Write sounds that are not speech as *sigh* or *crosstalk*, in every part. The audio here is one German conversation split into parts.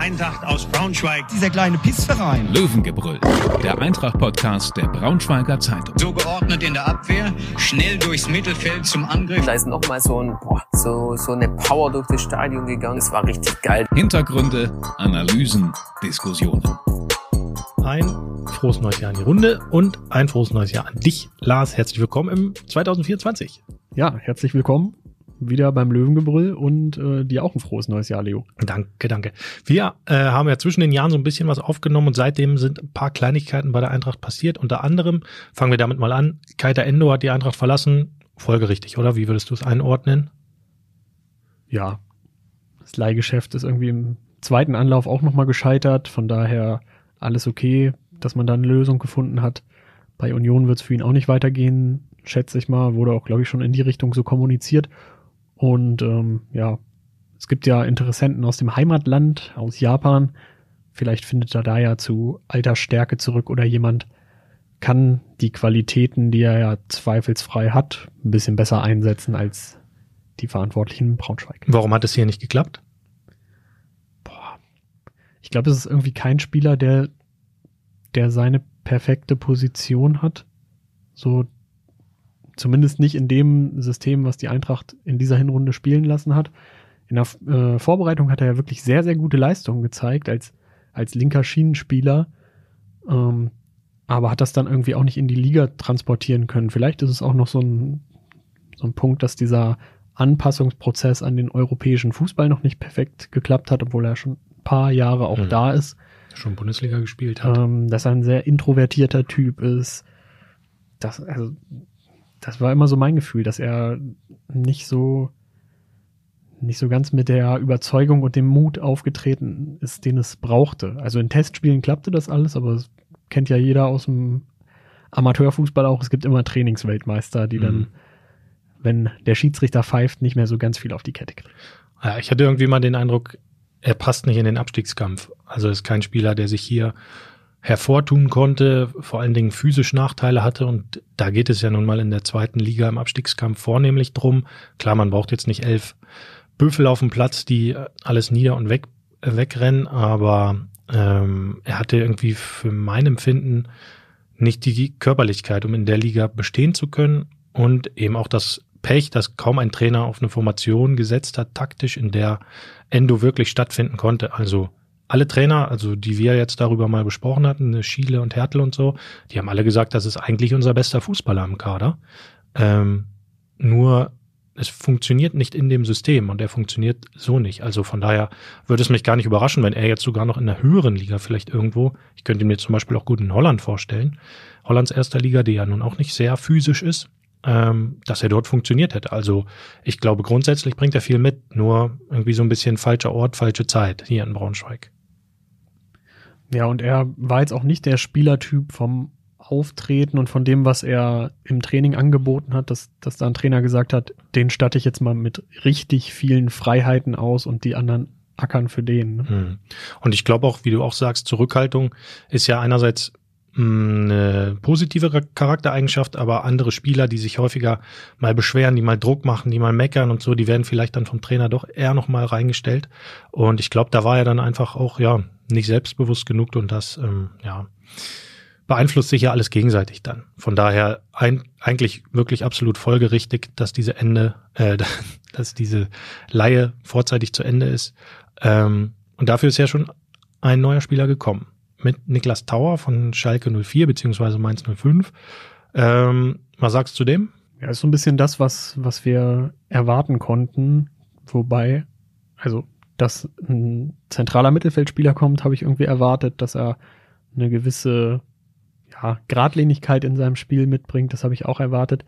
Eintracht aus Braunschweig. Dieser kleine Pissverein. Löwengebrüll, der Eintracht-Podcast der Braunschweiger Zeitung. So geordnet in der Abwehr, schnell durchs Mittelfeld zum Angriff. Da ist nochmal so, ein, boah, so, so eine Power durch das Stadion gegangen. Es war richtig geil. Hintergründe, Analysen, Diskussionen. Ein frohes neues Jahr in die Runde und ein frohes neues Jahr an dich, Lars. Herzlich willkommen im 2024. Ja, herzlich willkommen wieder beim Löwengebrüll und äh, dir auch ein frohes neues Jahr, Leo. Danke, danke. Wir äh, haben ja zwischen den Jahren so ein bisschen was aufgenommen und seitdem sind ein paar Kleinigkeiten bei der Eintracht passiert. Unter anderem, fangen wir damit mal an, Keita Endo hat die Eintracht verlassen. Folgerichtig, oder? Wie würdest du es einordnen? Ja, das Leihgeschäft ist irgendwie im zweiten Anlauf auch nochmal gescheitert. Von daher alles okay, dass man da eine Lösung gefunden hat. Bei Union wird es für ihn auch nicht weitergehen, schätze ich mal. Wurde auch, glaube ich, schon in die Richtung so kommuniziert. Und ähm, ja, es gibt ja Interessenten aus dem Heimatland, aus Japan. Vielleicht findet er da ja zu alter Stärke zurück oder jemand kann die Qualitäten, die er ja zweifelsfrei hat, ein bisschen besser einsetzen als die Verantwortlichen in Braunschweig. Warum hat es hier nicht geklappt? Boah. Ich glaube, es ist irgendwie kein Spieler, der, der seine perfekte Position hat. So Zumindest nicht in dem System, was die Eintracht in dieser Hinrunde spielen lassen hat. In der äh, Vorbereitung hat er ja wirklich sehr, sehr gute Leistungen gezeigt als, als linker Schienenspieler. Ähm, aber hat das dann irgendwie auch nicht in die Liga transportieren können. Vielleicht ist es auch noch so ein, so ein Punkt, dass dieser Anpassungsprozess an den europäischen Fußball noch nicht perfekt geklappt hat, obwohl er schon ein paar Jahre auch mhm. da ist. Schon Bundesliga gespielt hat. Ähm, dass er ein sehr introvertierter Typ ist. Das, also, das war immer so mein Gefühl, dass er nicht so nicht so ganz mit der Überzeugung und dem Mut aufgetreten ist, den es brauchte. Also in Testspielen klappte das alles, aber es kennt ja jeder aus dem Amateurfußball auch. Es gibt immer Trainingsweltmeister, die mhm. dann, wenn der Schiedsrichter pfeift, nicht mehr so ganz viel auf die Kette kriegen. Ja, ich hatte irgendwie mal den Eindruck, er passt nicht in den Abstiegskampf. Also ist kein Spieler, der sich hier hervortun konnte, vor allen Dingen physisch Nachteile hatte. Und da geht es ja nun mal in der zweiten Liga im Abstiegskampf vornehmlich drum. Klar, man braucht jetzt nicht elf Büffel auf dem Platz, die alles nieder und weg, äh, wegrennen, aber ähm, er hatte irgendwie für mein Empfinden nicht die Körperlichkeit, um in der Liga bestehen zu können und eben auch das Pech, dass kaum ein Trainer auf eine Formation gesetzt hat, taktisch, in der Endo wirklich stattfinden konnte. Also alle Trainer, also die wir jetzt darüber mal besprochen hatten, Schiele und Hertel und so, die haben alle gesagt, das ist eigentlich unser bester Fußballer im Kader. Ähm, nur es funktioniert nicht in dem System und er funktioniert so nicht. Also von daher würde es mich gar nicht überraschen, wenn er jetzt sogar noch in der höheren Liga vielleicht irgendwo, ich könnte mir zum Beispiel auch gut in Holland vorstellen, Hollands erster Liga, die ja nun auch nicht sehr physisch ist, ähm, dass er dort funktioniert hätte. Also ich glaube grundsätzlich bringt er viel mit, nur irgendwie so ein bisschen falscher Ort, falsche Zeit hier in Braunschweig. Ja, und er war jetzt auch nicht der Spielertyp vom Auftreten und von dem, was er im Training angeboten hat, dass, dass da ein Trainer gesagt hat, den statte ich jetzt mal mit richtig vielen Freiheiten aus und die anderen ackern für den. Ne? Hm. Und ich glaube auch, wie du auch sagst, Zurückhaltung ist ja einerseits eine positive Charaktereigenschaft, aber andere Spieler, die sich häufiger mal beschweren, die mal Druck machen, die mal meckern und so, die werden vielleicht dann vom Trainer doch eher noch mal reingestellt. Und ich glaube, da war er dann einfach auch ja nicht selbstbewusst genug und das ähm, ja beeinflusst sich ja alles gegenseitig dann. Von daher ein, eigentlich wirklich absolut folgerichtig, dass diese Ende, äh, *laughs* dass diese Laie vorzeitig zu Ende ist. Ähm, und dafür ist ja schon ein neuer Spieler gekommen mit Niklas Tauer von Schalke 04 beziehungsweise Mainz 05. Ähm, was sagst du zu dem? Ja, ist so ein bisschen das, was, was wir erwarten konnten. Wobei, also, dass ein zentraler Mittelfeldspieler kommt, habe ich irgendwie erwartet, dass er eine gewisse ja, Gradlinigkeit in seinem Spiel mitbringt. Das habe ich auch erwartet.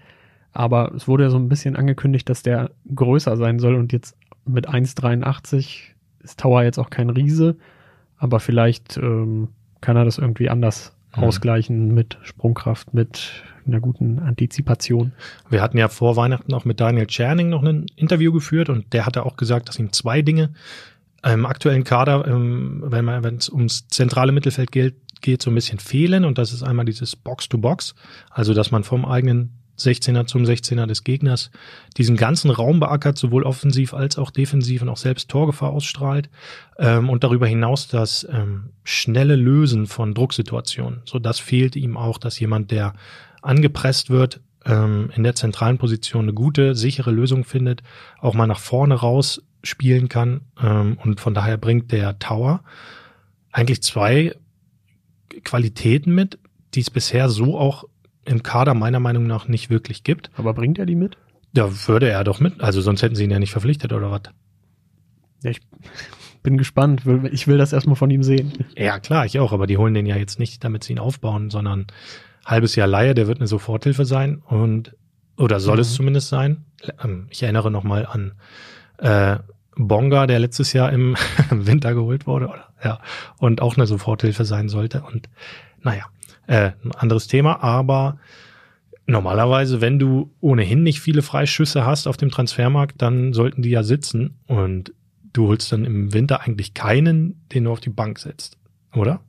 Aber es wurde ja so ein bisschen angekündigt, dass der größer sein soll und jetzt mit 1,83 ist Tower jetzt auch kein Riese, aber vielleicht ähm, kann er das irgendwie anders mhm. ausgleichen mit Sprungkraft, mit einer guten Antizipation. Wir hatten ja vor Weihnachten auch mit Daniel Czerning noch ein Interview geführt und der hatte auch gesagt, dass ihm zwei Dinge im aktuellen Kader, ähm, wenn es ums zentrale Mittelfeld geht, geht, so ein bisschen fehlen. Und das ist einmal dieses Box-to-Box, also dass man vom eigenen 16er zum 16er des Gegners diesen ganzen Raum beackert, sowohl offensiv als auch defensiv und auch selbst Torgefahr ausstrahlt ähm, und darüber hinaus das ähm, schnelle Lösen von Drucksituationen. So das fehlt ihm auch, dass jemand, der angepresst wird, ähm, in der zentralen Position eine gute, sichere Lösung findet, auch mal nach vorne raus spielen kann ähm, und von daher bringt der Tower eigentlich zwei Qualitäten mit, die es bisher so auch im Kader meiner Meinung nach nicht wirklich gibt. Aber bringt er die mit? Da würde er doch mit. Also sonst hätten sie ihn ja nicht verpflichtet oder was. Ja, ich *laughs* bin gespannt. Ich will das erstmal von ihm sehen. Ja, klar, ich auch. Aber die holen den ja jetzt nicht, damit sie ihn aufbauen, sondern halbes Jahr Laie, der wird eine Soforthilfe sein und oder soll mhm. es zumindest sein. Ähm, ich erinnere nochmal an äh, Bonga, der letztes Jahr im *laughs* Winter geholt wurde, oder? Ja, und auch eine Soforthilfe sein sollte. Und naja, äh, ein anderes Thema, aber normalerweise, wenn du ohnehin nicht viele Freischüsse hast auf dem Transfermarkt, dann sollten die ja sitzen und du holst dann im Winter eigentlich keinen, den du auf die Bank setzt, oder?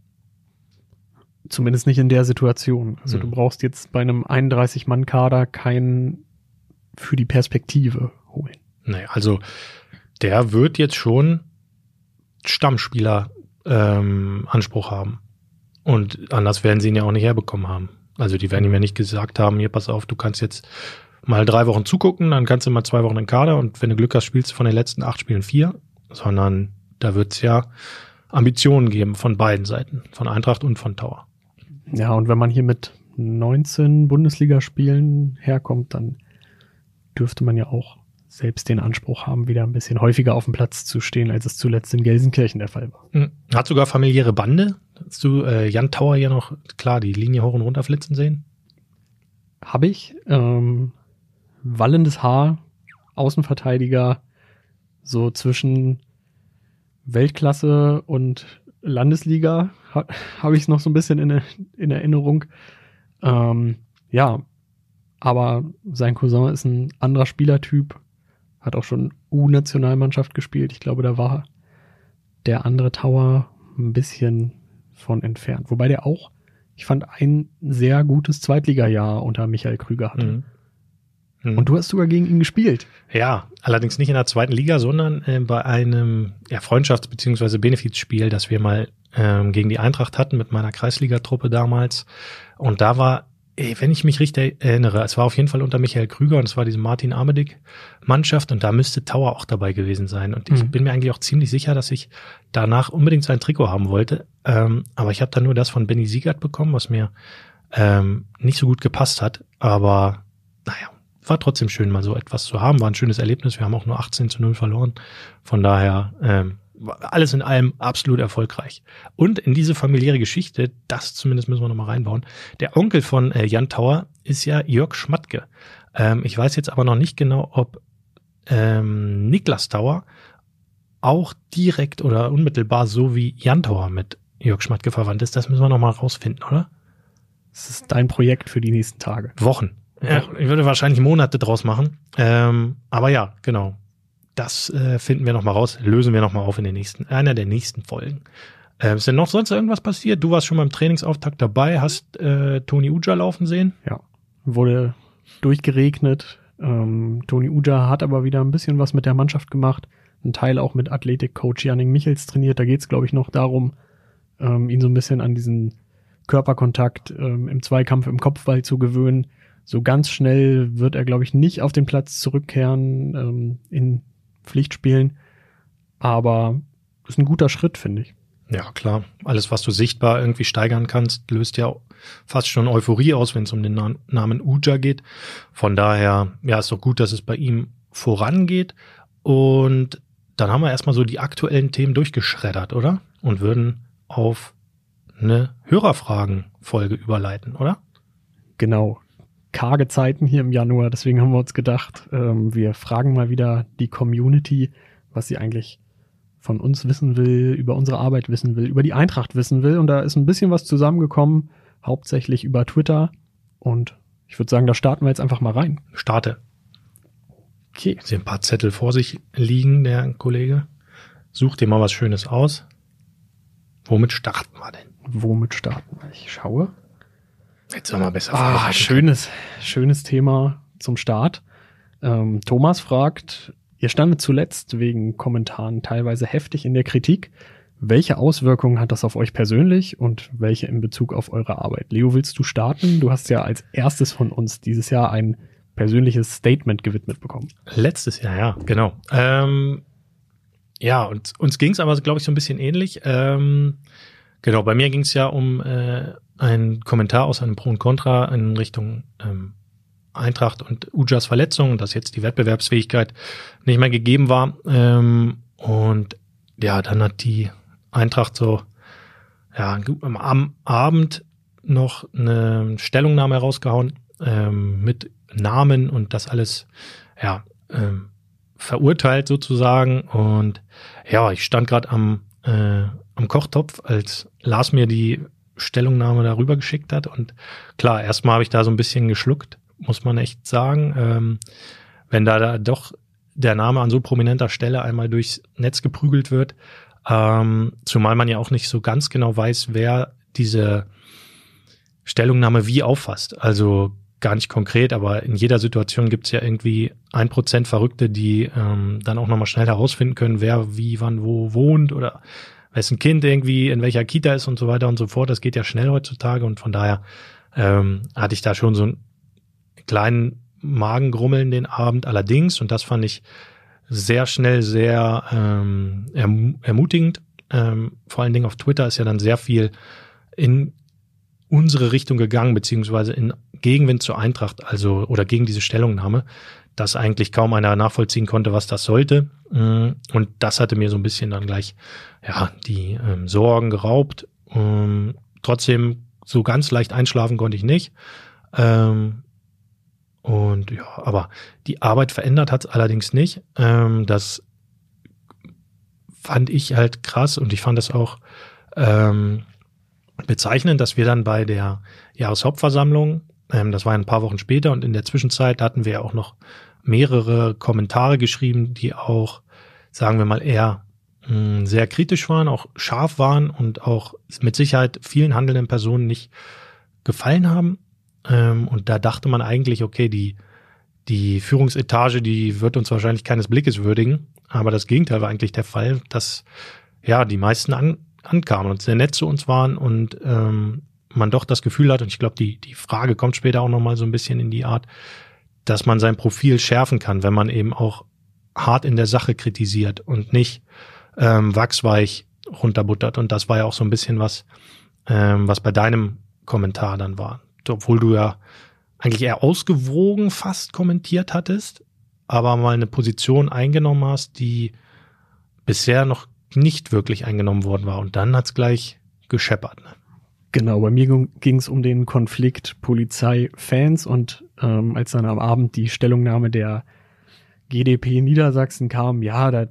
Zumindest nicht in der Situation. Also hm. du brauchst jetzt bei einem 31-Mann-Kader keinen für die Perspektive holen. Nee, also der wird jetzt schon Stammspieler ähm, Anspruch haben. Und anders werden sie ihn ja auch nicht herbekommen haben. Also die werden ihm ja nicht gesagt haben, hier pass auf, du kannst jetzt mal drei Wochen zugucken, dann kannst du mal zwei Wochen in Kader und wenn du Glück hast, spielst du von den letzten acht Spielen vier, sondern da wird es ja Ambitionen geben von beiden Seiten, von Eintracht und von Tower. Ja, und wenn man hier mit 19 Bundesligaspielen herkommt, dann dürfte man ja auch selbst den Anspruch haben, wieder ein bisschen häufiger auf dem Platz zu stehen, als es zuletzt in Gelsenkirchen der Fall war. Hm. Hat sogar familiäre Bande. Hast du äh, Jan Tauer hier noch, klar, die Linie hoch und runter flitzen sehen? Habe ich. Ähm, wallendes Haar, Außenverteidiger, so zwischen Weltklasse und Landesliga ha, habe ich es noch so ein bisschen in, in Erinnerung. Ähm, ja, aber sein Cousin ist ein anderer Spielertyp, hat auch schon U-Nationalmannschaft gespielt. Ich glaube, da war der andere Tower ein bisschen von entfernt. Wobei der auch, ich fand, ein sehr gutes Zweitligajahr unter Michael Krüger hatte. Mhm. Mhm. Und du hast sogar gegen ihn gespielt. Ja, allerdings nicht in der zweiten Liga, sondern äh, bei einem ja, Freundschafts- bzw. Benefizspiel, das wir mal ähm, gegen die Eintracht hatten mit meiner Kreisligatruppe damals. Und da war wenn ich mich richtig erinnere, es war auf jeden Fall unter Michael Krüger und es war diese Martin Armedick Mannschaft und da müsste Tower auch dabei gewesen sein. Und ich mhm. bin mir eigentlich auch ziemlich sicher, dass ich danach unbedingt sein Trikot haben wollte. Ähm, aber ich habe dann nur das von Benny Siegert bekommen, was mir ähm, nicht so gut gepasst hat. Aber naja, war trotzdem schön, mal so etwas zu haben. War ein schönes Erlebnis. Wir haben auch nur 18 zu 0 verloren. Von daher ähm, alles in allem absolut erfolgreich. Und in diese familiäre Geschichte, das zumindest müssen wir nochmal reinbauen, der Onkel von äh, Jan Tauer ist ja Jörg Schmatke. Ähm, ich weiß jetzt aber noch nicht genau, ob ähm, Niklas Tauer auch direkt oder unmittelbar so wie Jan Tauer mit Jörg Schmatke verwandt ist. Das müssen wir nochmal rausfinden, oder? Das ist dein Projekt für die nächsten Tage. Wochen. Ja, ich würde wahrscheinlich Monate draus machen. Ähm, aber ja, genau. Das äh, finden wir nochmal raus, lösen wir nochmal auf in den nächsten, einer der nächsten Folgen. Äh, ist denn noch sonst irgendwas passiert? Du warst schon beim Trainingsauftakt dabei, hast äh, Toni Uja laufen sehen? Ja, wurde durchgeregnet. Ähm, Toni Uja hat aber wieder ein bisschen was mit der Mannschaft gemacht. Ein Teil auch mit Athletikcoach Janning Michels trainiert. Da geht es, glaube ich, noch darum, ähm, ihn so ein bisschen an diesen Körperkontakt ähm, im Zweikampf im Kopfball zu gewöhnen. So ganz schnell wird er, glaube ich, nicht auf den Platz zurückkehren ähm, in Pflichtspielen. Aber ist ein guter Schritt, finde ich. Ja, klar. Alles, was du sichtbar irgendwie steigern kannst, löst ja fast schon Euphorie aus, wenn es um den Namen Uja geht. Von daher, ja, ist doch gut, dass es bei ihm vorangeht. Und dann haben wir erstmal so die aktuellen Themen durchgeschreddert, oder? Und würden auf eine Hörerfragen-Folge überleiten, oder? Genau karge Zeiten hier im Januar. Deswegen haben wir uns gedacht, ähm, wir fragen mal wieder die Community, was sie eigentlich von uns wissen will, über unsere Arbeit wissen will, über die Eintracht wissen will. Und da ist ein bisschen was zusammengekommen, hauptsächlich über Twitter. Und ich würde sagen, da starten wir jetzt einfach mal rein. Starte. Okay. Sie ein paar Zettel vor sich liegen, der Kollege. Such dir mal was Schönes aus. Womit starten wir denn? Womit starten wir? Ich schaue. Jetzt haben wir besser Ah, schönes, schönes Thema zum Start. Ähm, Thomas fragt, ihr standet zuletzt wegen Kommentaren teilweise heftig in der Kritik. Welche Auswirkungen hat das auf euch persönlich und welche in Bezug auf eure Arbeit? Leo, willst du starten? Du hast ja als erstes von uns dieses Jahr ein persönliches Statement gewidmet bekommen. Letztes Jahr, ja, genau. Ähm, ja, und uns ging es aber, glaube ich, so ein bisschen ähnlich. Ähm, genau, bei mir ging es ja um äh, einen Kommentar aus einem Pro und Contra in Richtung ähm, Eintracht und Ujas Verletzung, dass jetzt die Wettbewerbsfähigkeit nicht mehr gegeben war. Ähm, und ja, dann hat die Eintracht so ja, am- am Abend noch eine Stellungnahme herausgehauen ähm, mit Namen und das alles ja ähm, verurteilt sozusagen und ja ich stand gerade am äh, am Kochtopf als Lars mir die Stellungnahme darüber geschickt hat und klar erstmal habe ich da so ein bisschen geschluckt muss man echt sagen ähm, wenn da, da doch der Name an so prominenter Stelle einmal durchs Netz geprügelt wird ähm, zumal man ja auch nicht so ganz genau weiß wer diese Stellungnahme wie auffasst. Also gar nicht konkret, aber in jeder Situation gibt es ja irgendwie ein Prozent Verrückte, die ähm, dann auch nochmal schnell herausfinden können, wer wie, wann, wo wohnt oder wessen Kind irgendwie in welcher Kita ist und so weiter und so fort. Das geht ja schnell heutzutage und von daher ähm, hatte ich da schon so einen kleinen Magengrummeln den Abend. Allerdings, und das fand ich sehr schnell sehr ähm, erm ermutigend, ähm, vor allen Dingen auf Twitter ist ja dann sehr viel in unsere Richtung gegangen, beziehungsweise in Gegenwind zur Eintracht, also oder gegen diese Stellungnahme, dass eigentlich kaum einer nachvollziehen konnte, was das sollte. Mm, Und das hatte mir so ein bisschen dann gleich ja die ähm, Sorgen geraubt. Ähm, trotzdem so ganz leicht einschlafen konnte ich nicht. Ähm, und ja, aber die Arbeit verändert hat es allerdings nicht. Ähm, das fand ich halt krass und ich fand das auch ähm, bezeichnend, dass wir dann bei der Jahreshauptversammlung, ähm, das war ein paar Wochen später und in der Zwischenzeit hatten wir auch noch mehrere Kommentare geschrieben, die auch, sagen wir mal, eher mh, sehr kritisch waren, auch scharf waren und auch mit Sicherheit vielen handelnden Personen nicht gefallen haben. Ähm, und da dachte man eigentlich, okay, die, die Führungsetage, die wird uns wahrscheinlich keines Blickes würdigen. Aber das Gegenteil war eigentlich der Fall, dass ja die meisten an, ankamen und sehr nett zu uns waren und ähm, man doch das Gefühl hat, und ich glaube, die, die Frage kommt später auch nochmal so ein bisschen in die Art, dass man sein Profil schärfen kann, wenn man eben auch hart in der Sache kritisiert und nicht ähm, wachsweich runterbuttert. Und das war ja auch so ein bisschen was, ähm, was bei deinem Kommentar dann war. Obwohl du ja eigentlich eher ausgewogen fast kommentiert hattest, aber mal eine Position eingenommen hast, die bisher noch nicht wirklich eingenommen worden war. Und dann hat's gleich gescheppert. Ne? Genau, bei mir ging es um den Konflikt Polizei-Fans und ähm, als dann am Abend die Stellungnahme der GDP Niedersachsen kam, ja, da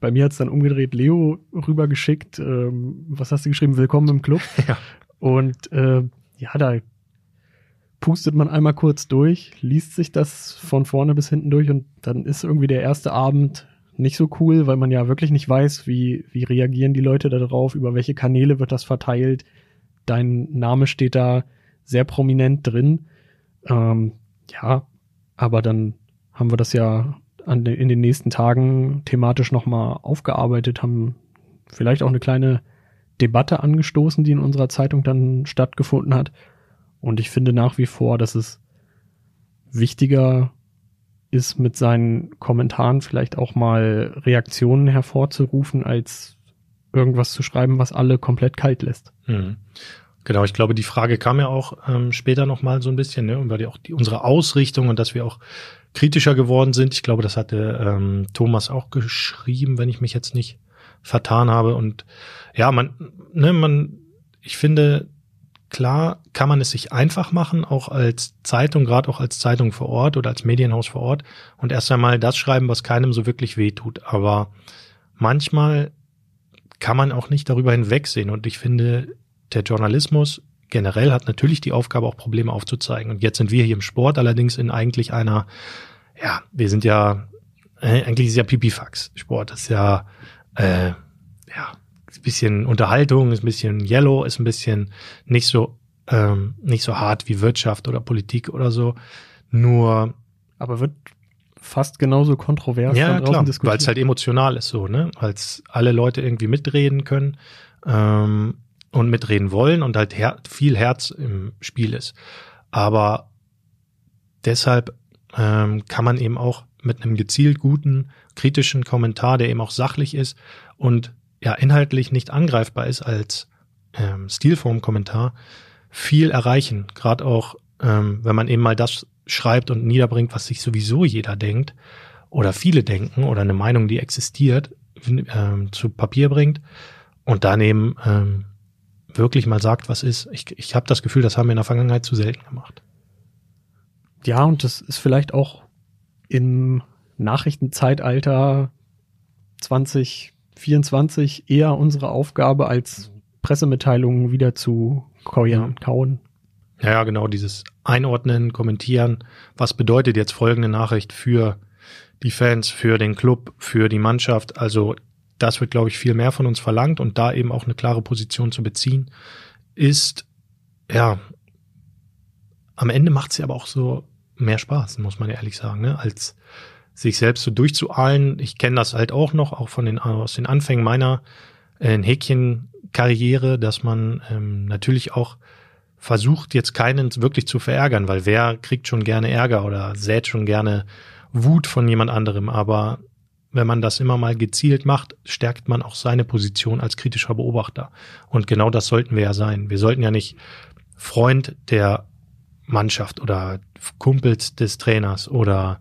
bei mir hat's dann umgedreht, Leo rübergeschickt, ähm, was hast du geschrieben, willkommen im Club. *laughs* Ja. Und äh, ja, da pustet man einmal kurz durch, liest sich das von vorne bis hinten durch und dann ist irgendwie der erste Abend nicht so cool, weil man ja wirklich nicht weiß, wie, wie reagieren die Leute darauf, über welche Kanäle wird das verteilt. Dein Name steht da sehr prominent drin. Ähm, ja, aber dann haben wir das ja an, in den nächsten Tagen thematisch nochmal aufgearbeitet, haben vielleicht auch eine kleine Debatte angestoßen, die in unserer Zeitung dann stattgefunden hat. Und ich finde nach wie vor, dass es wichtiger ist, mit seinen Kommentaren vielleicht auch mal Reaktionen hervorzurufen, als irgendwas zu schreiben, was alle komplett kalt lässt. Mhm. Genau, ich glaube, die Frage kam ja auch ähm, später nochmal so ein bisschen, ne, über die, auch die, unsere Ausrichtung und dass wir auch kritischer geworden sind. Ich glaube, das hatte ähm, Thomas auch geschrieben, wenn ich mich jetzt nicht vertan habe. Und ja, man, ne, man, ich finde, klar kann man es sich einfach machen, auch als Zeitung, gerade auch als Zeitung vor Ort oder als Medienhaus vor Ort und erst einmal das schreiben, was keinem so wirklich wehtut. Aber manchmal kann man auch nicht darüber hinwegsehen. Und ich finde, der Journalismus generell hat natürlich die Aufgabe, auch Probleme aufzuzeigen. Und jetzt sind wir hier im Sport allerdings in eigentlich einer, ja, wir sind ja, äh, eigentlich ist ja Pipifax. Sport ist ja, äh, ja, ist ein bisschen Unterhaltung, ist ein bisschen Yellow, ist ein bisschen nicht so ähm, nicht so hart wie Wirtschaft oder Politik oder so. Nur Aber wird fast genauso kontrovers ja, da klar, diskutiert. weil es halt emotional ist so, ne? Als alle Leute irgendwie mitreden können ähm, und mitreden wollen und halt her viel Herz im Spiel ist. Aber deshalb ähm, kann man eben auch mit einem gezielt guten, kritischen Kommentar, der eben auch sachlich ist und ja inhaltlich nicht angreifbar ist als ähm, Stilform-Kommentar, viel erreichen. Gerade auch, ähm, wenn man eben mal das schreibt und niederbringt, was sich sowieso jeder denkt oder viele denken oder eine Meinung, die existiert, ähm, zu Papier bringt und daneben ähm, wirklich mal sagt, was ist. Ich, ich habe das Gefühl, das haben wir in der Vergangenheit zu selten gemacht. Ja, und das ist vielleicht auch im Nachrichtenzeitalter 2024 eher unsere Aufgabe, als Pressemitteilungen wieder zu kauen. kauen. Ja, ja, genau, dieses Einordnen, Kommentieren, was bedeutet jetzt folgende Nachricht für die Fans, für den Club, für die Mannschaft. Also das wird, glaube ich, viel mehr von uns verlangt und da eben auch eine klare Position zu beziehen, ist, ja, am Ende macht ja aber auch so mehr Spaß, muss man ehrlich sagen, ne? als sich selbst so durchzuahlen. Ich kenne das halt auch noch, auch von den, aus den Anfängen meiner äh, Häkchen-Karriere, dass man ähm, natürlich auch versucht, jetzt keinen wirklich zu verärgern, weil wer kriegt schon gerne Ärger oder sät schon gerne Wut von jemand anderem. Aber wenn man das immer mal gezielt macht, stärkt man auch seine Position als kritischer Beobachter. Und genau das sollten wir ja sein. Wir sollten ja nicht Freund der Mannschaft oder Kumpels des Trainers oder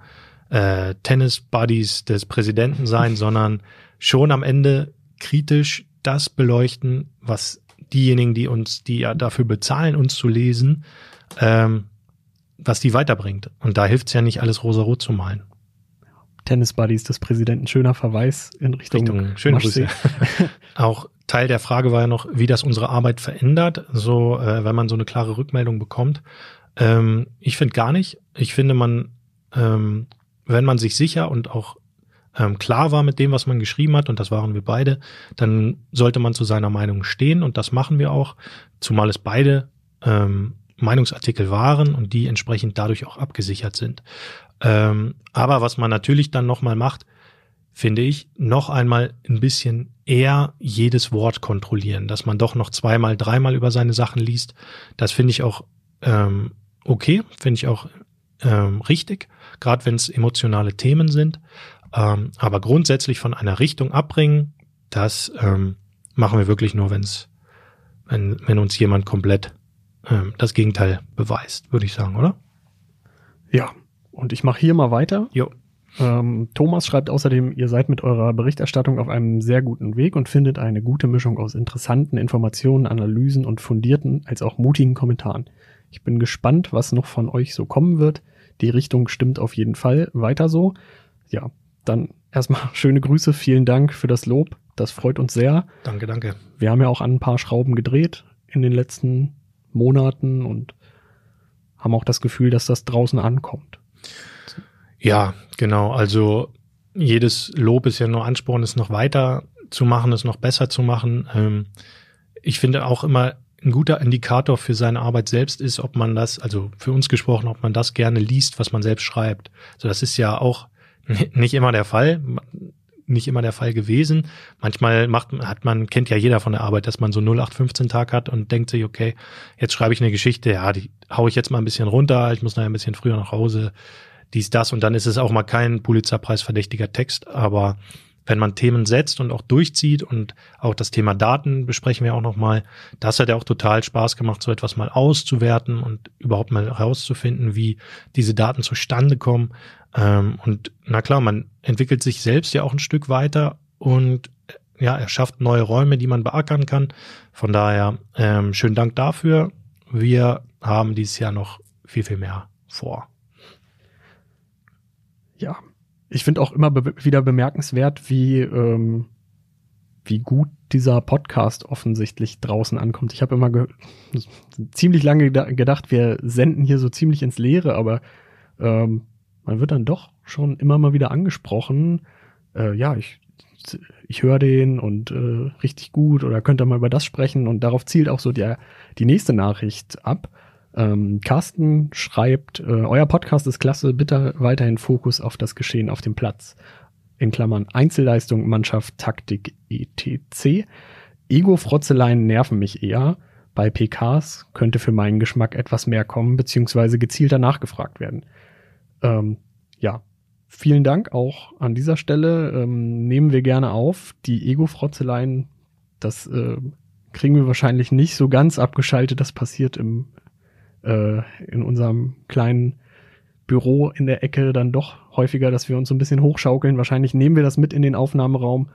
äh, Tennis-Buddies des Präsidenten sein, *laughs* sondern schon am Ende kritisch das beleuchten, was diejenigen, die uns, die ja dafür bezahlen, uns zu lesen, ähm, was die weiterbringt. Und da hilft es ja nicht, alles rosa-rot zu malen. Tennis Buddies des Präsidenten, schöner Verweis in Richtung, Richtung schöne. Grüße. *laughs* Auch Teil der Frage war ja noch, wie das unsere Arbeit verändert, so äh, wenn man so eine klare Rückmeldung bekommt. Ähm, ich finde gar nicht. Ich finde, man, ähm, wenn man sich sicher und auch ähm, klar war mit dem, was man geschrieben hat, und das waren wir beide, dann sollte man zu seiner Meinung stehen und das machen wir auch, zumal es beide ähm, Meinungsartikel waren und die entsprechend dadurch auch abgesichert sind. Ähm, aber was man natürlich dann nochmal macht, finde ich, noch einmal ein bisschen eher jedes Wort kontrollieren, dass man doch noch zweimal, dreimal über seine Sachen liest. Das finde ich auch ähm, okay, finde ich auch ähm, richtig, gerade wenn es emotionale Themen sind. Ähm, aber grundsätzlich von einer Richtung abbringen, das ähm, machen wir wirklich nur, wenn's, wenn, wenn uns jemand komplett ähm, das Gegenteil beweist, würde ich sagen, oder? Ja, und ich mache hier mal weiter. Jo. Ähm, Thomas schreibt außerdem, ihr seid mit eurer Berichterstattung auf einem sehr guten Weg und findet eine gute Mischung aus interessanten Informationen, Analysen und fundierten als auch mutigen Kommentaren. Ich bin gespannt, was noch von euch so kommen wird. Die Richtung stimmt auf jeden Fall. Weiter so. Ja, dann erstmal *laughs* schöne Grüße. Vielen Dank für das Lob. Das freut uns sehr. Danke, danke. Wir haben ja auch an ein paar Schrauben gedreht in den letzten Monaten und haben auch das Gefühl, dass das draußen ankommt. Ja, genau. Also jedes Lob ist ja nur Ansporn, es noch weiter zu machen, es noch besser zu machen. Ähm, ich finde auch immer ein guter Indikator für seine Arbeit selbst ist, ob man das, also für uns gesprochen, ob man das gerne liest, was man selbst schreibt. So, das ist ja auch *laughs* nicht immer der Fall, nicht immer der Fall gewesen. Manchmal macht, hat man, kennt ja jeder von der Arbeit, dass man so 0815 Tag hat und denkt sich, okay, jetzt schreibe ich eine Geschichte, ja, die hau ich jetzt mal ein bisschen runter, ich muss nachher ein bisschen früher nach Hause, dies, das und dann ist es auch mal kein Pulitzerpreis-verdächtiger Text, aber wenn man Themen setzt und auch durchzieht und auch das Thema Daten besprechen wir auch nochmal, das hat ja auch total Spaß gemacht, so etwas mal auszuwerten und überhaupt mal herauszufinden, wie diese Daten zustande kommen. Ähm, und na klar, man entwickelt sich selbst ja auch ein Stück weiter und ja, er schafft neue Räume, die man beackern kann. Von daher ähm, schönen Dank dafür. Wir haben dieses Jahr noch viel, viel mehr vor. Ja, ich finde auch immer be wieder bemerkenswert, wie, ähm, wie gut dieser Podcast offensichtlich draußen ankommt. Ich habe immer ziemlich lange gedacht, wir senden hier so ziemlich ins Leere, aber ähm, man wird dann doch schon immer mal wieder angesprochen. Äh, ja, ich ich höre den und äh, richtig gut oder könnt ihr mal über das sprechen und darauf zielt auch so der, die nächste Nachricht ab. Ähm, Carsten schreibt, äh, euer Podcast ist klasse, bitte weiterhin Fokus auf das Geschehen auf dem Platz. In Klammern Einzelleistung, Mannschaft, Taktik, etc. Ego-Frotzeleien nerven mich eher. Bei PKs könnte für meinen Geschmack etwas mehr kommen, beziehungsweise gezielter nachgefragt werden. Ähm, ja, vielen Dank auch an dieser Stelle. Ähm, nehmen wir gerne auf. Die Ego-Frotzeleien, das äh, kriegen wir wahrscheinlich nicht so ganz abgeschaltet. Das passiert im, äh, in unserem kleinen Büro in der Ecke dann doch häufiger, dass wir uns so ein bisschen hochschaukeln. Wahrscheinlich nehmen wir das mit in den Aufnahmeraum.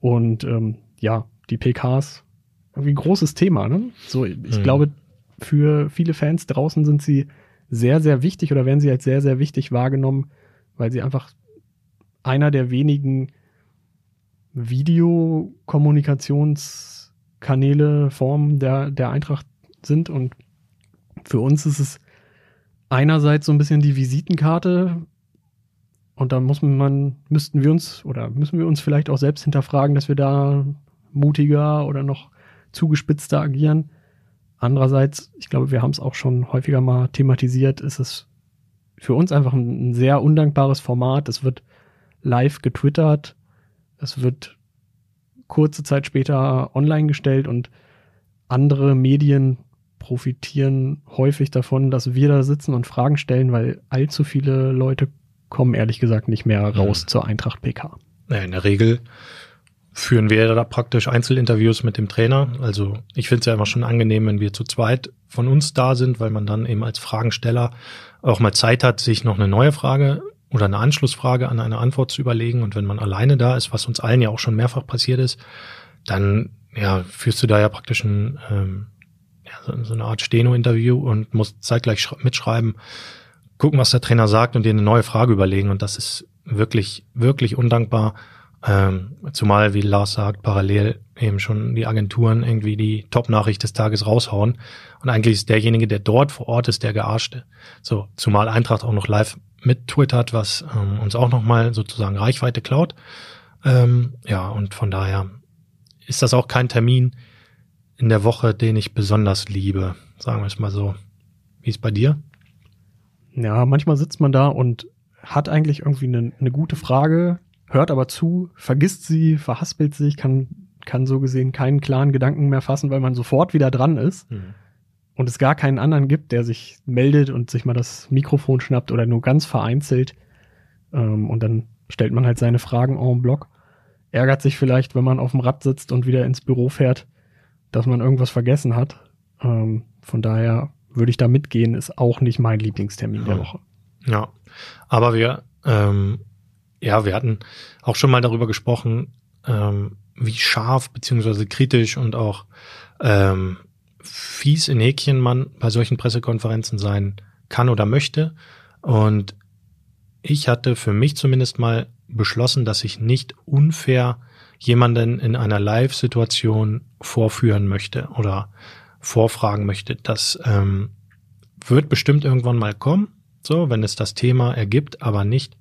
Und ähm, ja, die PKs, irgendwie großes Thema. Ne? So, ich mhm. glaube, für viele Fans draußen sind sie sehr, sehr wichtig oder werden sie als sehr, sehr wichtig wahrgenommen, weil sie einfach einer der wenigen Videokommunikationskanäle, Formen der, der Eintracht sind. Und für uns ist es einerseits so ein bisschen die Visitenkarte. Und da muss man, müssten wir uns oder müssen wir uns vielleicht auch selbst hinterfragen, dass wir da mutiger oder noch zugespitzter agieren. Andererseits, ich glaube, wir haben es auch schon häufiger mal thematisiert, ist es für uns einfach ein, ein sehr undankbares Format. Es wird live getwittert, es wird kurze Zeit später online gestellt und andere Medien profitieren häufig davon, dass wir da sitzen und Fragen stellen, weil allzu viele Leute kommen ehrlich gesagt nicht mehr raus mhm. zur Eintracht PK. Ja, in der Regel führen wir da praktisch Einzelinterviews mit dem Trainer. Also ich finde es ja immer schon angenehm, wenn wir zu zweit von uns da sind, weil man dann eben als Fragensteller auch mal Zeit hat, sich noch eine neue Frage oder eine Anschlussfrage an eine Antwort zu überlegen. Und wenn man alleine da ist, was uns allen ja auch schon mehrfach passiert ist, dann ja, führst du da ja praktisch ein, ähm, ja, so, eine Art Steno-Interview und musst zeitgleich mitschreiben, gucken, was der Trainer sagt und dir eine neue Frage überlegen. Und das ist wirklich, wirklich undankbar. Ähm, zumal, wie Lars sagt, parallel eben schon die Agenturen irgendwie die Top-Nachricht des Tages raushauen. Und eigentlich ist derjenige, der dort vor Ort ist, der Gearschte. So, zumal Eintracht auch noch live mit twittert, was ähm, uns auch nochmal sozusagen Reichweite klaut. Ähm, ja, und von daher ist das auch kein Termin in der Woche, den ich besonders liebe, sagen wir es mal so. Wie ist bei dir? Ja, manchmal sitzt man da und hat eigentlich irgendwie eine, eine gute Frage, hört aber zu, vergisst sie, verhaspelt sich, kann, kann so gesehen keinen klaren Gedanken mehr fassen, weil man sofort wieder dran ist. Mhm. Und es gar keinen anderen gibt, der sich meldet und sich mal das Mikrofon schnappt oder nur ganz vereinzelt. Ähm, und dann stellt man halt seine Fragen en bloc. Ärgert sich vielleicht, wenn man auf dem Rad sitzt und wieder ins Büro fährt, dass man irgendwas vergessen hat. Ähm, von daher würde ich da mitgehen, ist auch nicht mein Lieblingstermin ja. der Woche. Ja, aber wir ähm, ja, wir hatten auch schon mal darüber gesprochen, ähm, wie scharf beziehungsweise kritisch und auch ähm, fies in Häkchen man bei solchen Pressekonferenzen sein kann oder möchte. Und ich hatte für mich zumindest mal beschlossen, dass ich nicht unfair jemanden in einer Live-Situation vorführen möchte oder vorfragen möchte. Das ähm, wird bestimmt irgendwann mal kommen, so, wenn es das Thema ergibt, aber nicht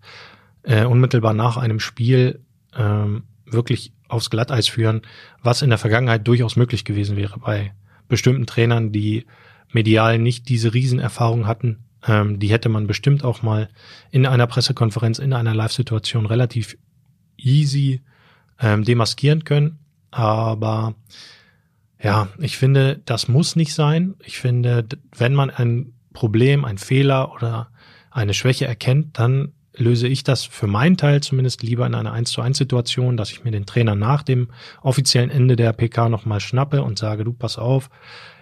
äh, unmittelbar nach einem Spiel ähm, wirklich aufs Glatteis führen, was in der Vergangenheit durchaus möglich gewesen wäre bei bestimmten Trainern, die medial nicht diese Riesenerfahrung hatten. Ähm, die hätte man bestimmt auch mal in einer Pressekonferenz, in einer Live-Situation relativ easy ähm, demaskieren können. Aber ja, ich finde, das muss nicht sein. Ich finde, wenn man ein Problem, ein Fehler oder eine Schwäche erkennt, dann löse ich das für meinen Teil zumindest lieber in einer 1 zu 1 Situation, dass ich mir den Trainer nach dem offiziellen Ende der PK nochmal schnappe und sage, du pass auf,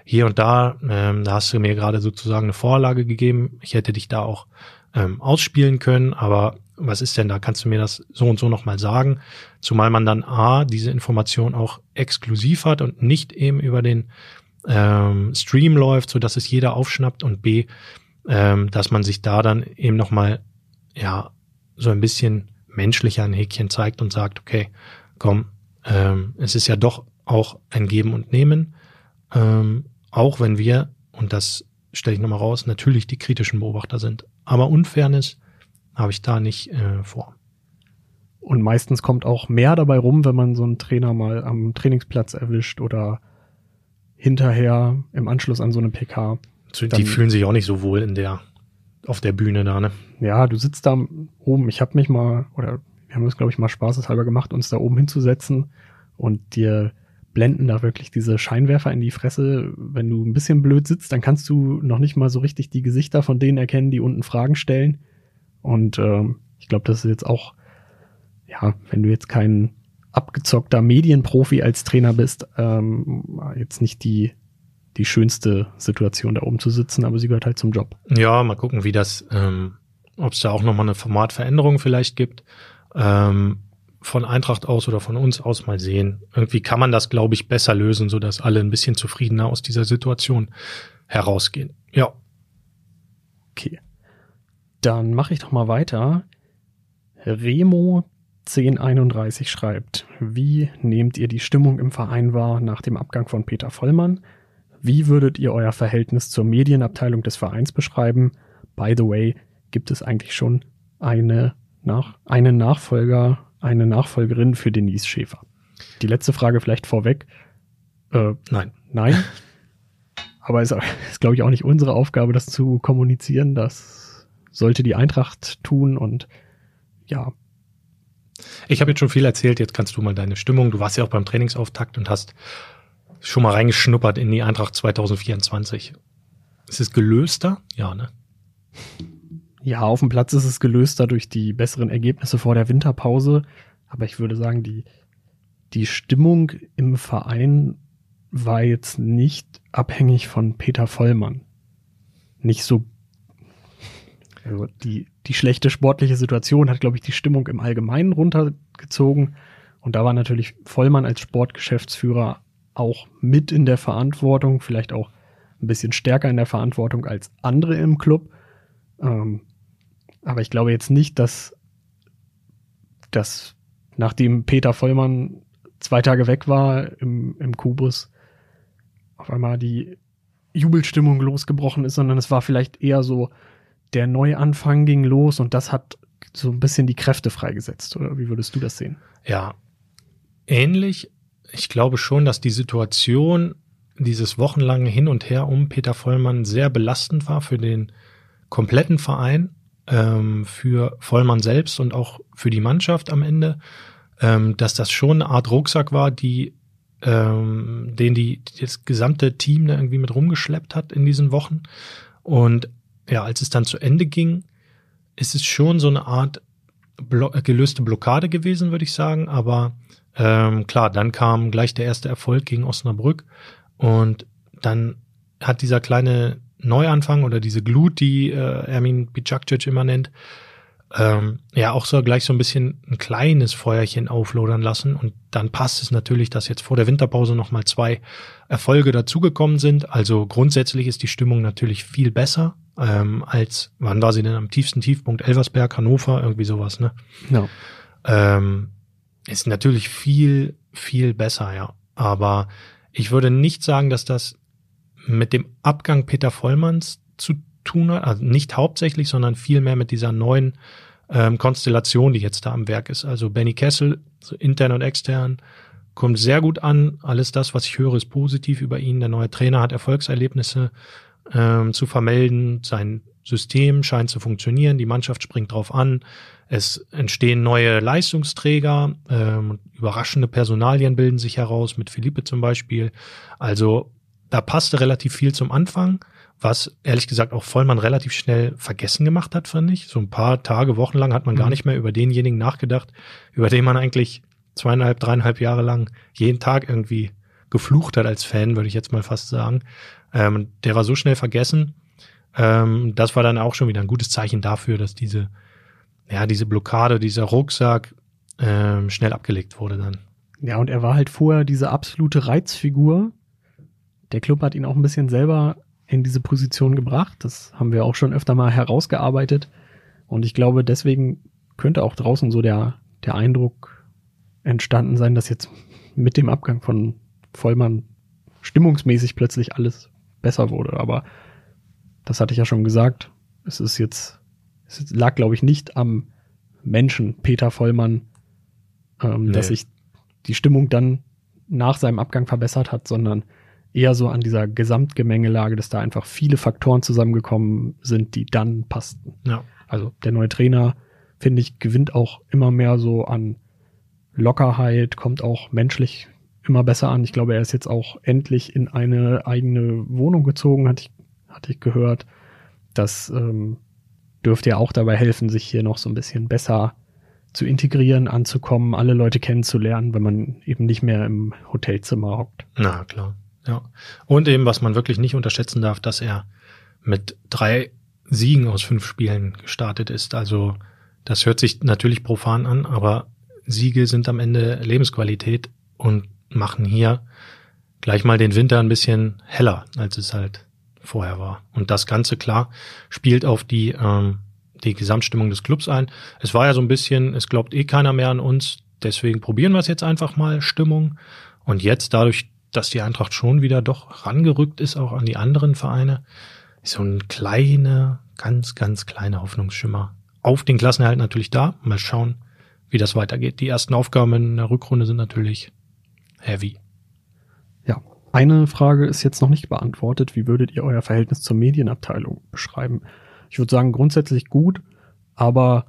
hier und da, ähm, da hast du mir gerade sozusagen eine Vorlage gegeben. Ich hätte dich da auch ähm, ausspielen können, aber was ist denn da? Kannst du mir das so und so nochmal sagen? Zumal man dann A, diese Information auch exklusiv hat und nicht eben über den ähm, Stream läuft, so dass es jeder aufschnappt und B, ähm, dass man sich da dann eben nochmal ja, so ein bisschen menschlicher ein Häkchen zeigt und sagt, okay, komm, ähm, es ist ja doch auch ein Geben und Nehmen, ähm, auch wenn wir, und das stelle ich nochmal raus, natürlich die kritischen Beobachter sind. Aber Unfairness habe ich da nicht äh, vor. Und meistens kommt auch mehr dabei rum, wenn man so einen Trainer mal am Trainingsplatz erwischt oder hinterher im Anschluss an so eine PK. Die Dann- fühlen sich auch nicht so wohl in der, auf der Bühne da, ne? Ja, du sitzt da oben. Ich habe mich mal, oder wir haben es, glaube ich, mal spaßeshalber gemacht, uns da oben hinzusetzen und dir blenden da wirklich diese Scheinwerfer in die Fresse. Wenn du ein bisschen blöd sitzt, dann kannst du noch nicht mal so richtig die Gesichter von denen erkennen, die unten Fragen stellen. Und ähm, ich glaube, das ist jetzt auch, ja, wenn du jetzt kein abgezockter Medienprofi als Trainer bist, ähm, jetzt nicht die, die schönste Situation da oben zu sitzen, aber sie gehört halt zum Job. Ja, mal gucken, wie das, ähm, ob es da auch nochmal eine Formatveränderung vielleicht gibt. Ähm, von Eintracht aus oder von uns aus mal sehen. Irgendwie kann man das, glaube ich, besser lösen, sodass alle ein bisschen zufriedener aus dieser Situation herausgehen. Ja. Okay. Dann mache ich doch mal weiter. Remo 1031 schreibt, wie nehmt ihr die Stimmung im Verein wahr nach dem Abgang von Peter Vollmann? Wie würdet ihr euer Verhältnis zur Medienabteilung des Vereins beschreiben? By the way, gibt es eigentlich schon eine nach, einen Nachfolger, eine Nachfolgerin für Denise Schäfer? Die letzte Frage vielleicht vorweg. Äh, Nein. Nein. *laughs* Aber es *laughs* ist, glaube ich, auch nicht unsere Aufgabe, das zu kommunizieren. Das sollte die Eintracht tun und ja, Ich habe jetzt schon viel erzählt, jetzt kannst du mal deine Stimmung. Du warst ja auch beim Trainingsauftakt und hast schon mal reingeschnuppert in die Eintracht 2024. Ist es gelöster? Ja, ne? ja, auf dem Platz ist es gelöst dadurch die besseren Ergebnisse vor der Winterpause. Aber ich würde sagen, die, die Stimmung im Verein war jetzt nicht abhängig von Peter Vollmann. Nicht so. Also die, die schlechte sportliche Situation hat, glaube ich, die Stimmung im Allgemeinen runtergezogen. Und da war natürlich Vollmann als Sportgeschäftsführer auch mit in der Verantwortung, vielleicht auch ein bisschen stärker in der Verantwortung als andere im Club. Ähm, aber ich glaube jetzt nicht, dass, dass nachdem Peter Vollmann zwei Tage weg war im, im Kubus, auf einmal die Jubelstimmung losgebrochen ist, sondern es war vielleicht eher so, der Neuanfang ging los und das hat so ein bisschen die Kräfte freigesetzt. Oder wie würdest du das sehen? Ja, ähnlich. Ich glaube schon, dass die Situation dieses wochenlange Hin und Her um Peter Vollmann sehr belastend war für den kompletten Verein, ähm, für Vollmann selbst und auch für die Mannschaft am Ende, ähm, dass das schon eine Art Rucksack war, die ähm, den die das gesamte Team da irgendwie mit rumgeschleppt hat in diesen Wochen. Und ja, als es dann zu Ende ging, ist es schon so eine Art blo gelöste Blockade gewesen, würde ich sagen. Aber ähm, klar, dann kam gleich der erste Erfolg gegen Osnabrück und dann hat dieser kleine Neuanfang oder diese Glut, die äh, Ermin Bicakcic immer nennt, ähm, ja auch so gleich so ein bisschen ein kleines Feuerchen auflodern lassen und dann passt es natürlich, dass jetzt vor der Winterpause nochmal zwei Erfolge dazugekommen sind. Also grundsätzlich ist die Stimmung natürlich viel besser ähm, als, wann war sie denn am tiefsten Tiefpunkt? Elversberg, Hannover, irgendwie sowas, ne? Ja. Ähm, ist natürlich viel, viel besser, ja. Aber ich würde nicht sagen, dass das mit dem Abgang Peter Vollmanns zu tun hat, also nicht hauptsächlich, sondern vielmehr mit dieser neuen ähm, Konstellation, die jetzt da am Werk ist. Also Benny Kessel, so intern und extern, kommt sehr gut an. Alles das, was ich höre, ist positiv über ihn. Der neue Trainer hat Erfolgserlebnisse ähm, zu vermelden. Sein System scheint zu funktionieren. Die Mannschaft springt drauf an. Es entstehen neue Leistungsträger. Ähm, überraschende Personalien bilden sich heraus, mit Philippe zum Beispiel. Also da passte relativ viel zum Anfang, was ehrlich gesagt auch Vollmann relativ schnell vergessen gemacht hat, fand ich. So ein paar Tage, Wochen lang hat man gar Mhm. nicht mehr über denjenigen nachgedacht, über den man eigentlich zweieinhalb, dreieinhalb Jahre lang jeden Tag irgendwie geflucht hat als Fan, würde ich jetzt mal fast sagen. Ähm, der war so schnell vergessen. Ähm, das war dann auch schon wieder ein gutes Zeichen dafür, dass diese, ja, diese Blockade, dieser Rucksack ähm, schnell abgelegt wurde dann. Ja, und er war halt vorher diese absolute Reizfigur. Der Club hat ihn auch ein bisschen selber in diese Position gebracht. Das haben wir auch schon öfter mal herausgearbeitet. Und ich glaube, deswegen könnte auch draußen so der, der Eindruck entstanden sein, dass jetzt mit dem Abgang von Vollmann stimmungsmäßig plötzlich alles besser wurde. Aber das hatte ich ja schon gesagt. Es ist jetzt, es lag, glaube ich, nicht am Menschen Peter Vollmann, ähm, Nee. dass sich die Stimmung dann nach seinem Abgang verbessert hat, sondern eher so an dieser Gesamtgemengelage, dass da einfach viele Faktoren zusammengekommen sind, die dann passten. Ja. Also der neue Trainer, finde ich, gewinnt auch immer mehr so an Lockerheit, kommt auch menschlich immer besser an. Ich glaube, er ist jetzt auch endlich in eine eigene Wohnung gezogen, hatte ich, hatte ich gehört. Das ähm, dürfte ja auch dabei helfen, sich hier noch so ein bisschen besser zu integrieren, anzukommen, alle Leute kennenzulernen, wenn man eben nicht mehr im Hotelzimmer hockt. Na klar. Ja. Und eben, was man wirklich nicht unterschätzen darf, dass er mit drei Siegen aus fünf Spielen gestartet ist. Also das hört sich natürlich profan an, aber Siege sind am Ende Lebensqualität und machen hier gleich mal den Winter ein bisschen heller, als es halt vorher war. Und das Ganze klar spielt auf die ähm, die Gesamtstimmung des Clubs ein. Es war ja so ein bisschen, es glaubt eh keiner mehr an uns, deswegen probieren wir es jetzt einfach mal, Stimmung. Und jetzt dadurch, dass die Eintracht schon wieder doch rangerückt ist, auch an die anderen Vereine, ist so ein kleiner, ganz, ganz kleiner Hoffnungsschimmer. Auf den Klassenerhalt natürlich da. Mal schauen, wie das weitergeht. Die ersten Aufgaben in der Rückrunde sind natürlich heavy. Ja, eine Frage ist jetzt noch nicht beantwortet. Wie würdet ihr euer Verhältnis zur Medienabteilung beschreiben? Ich würde sagen, grundsätzlich gut, aber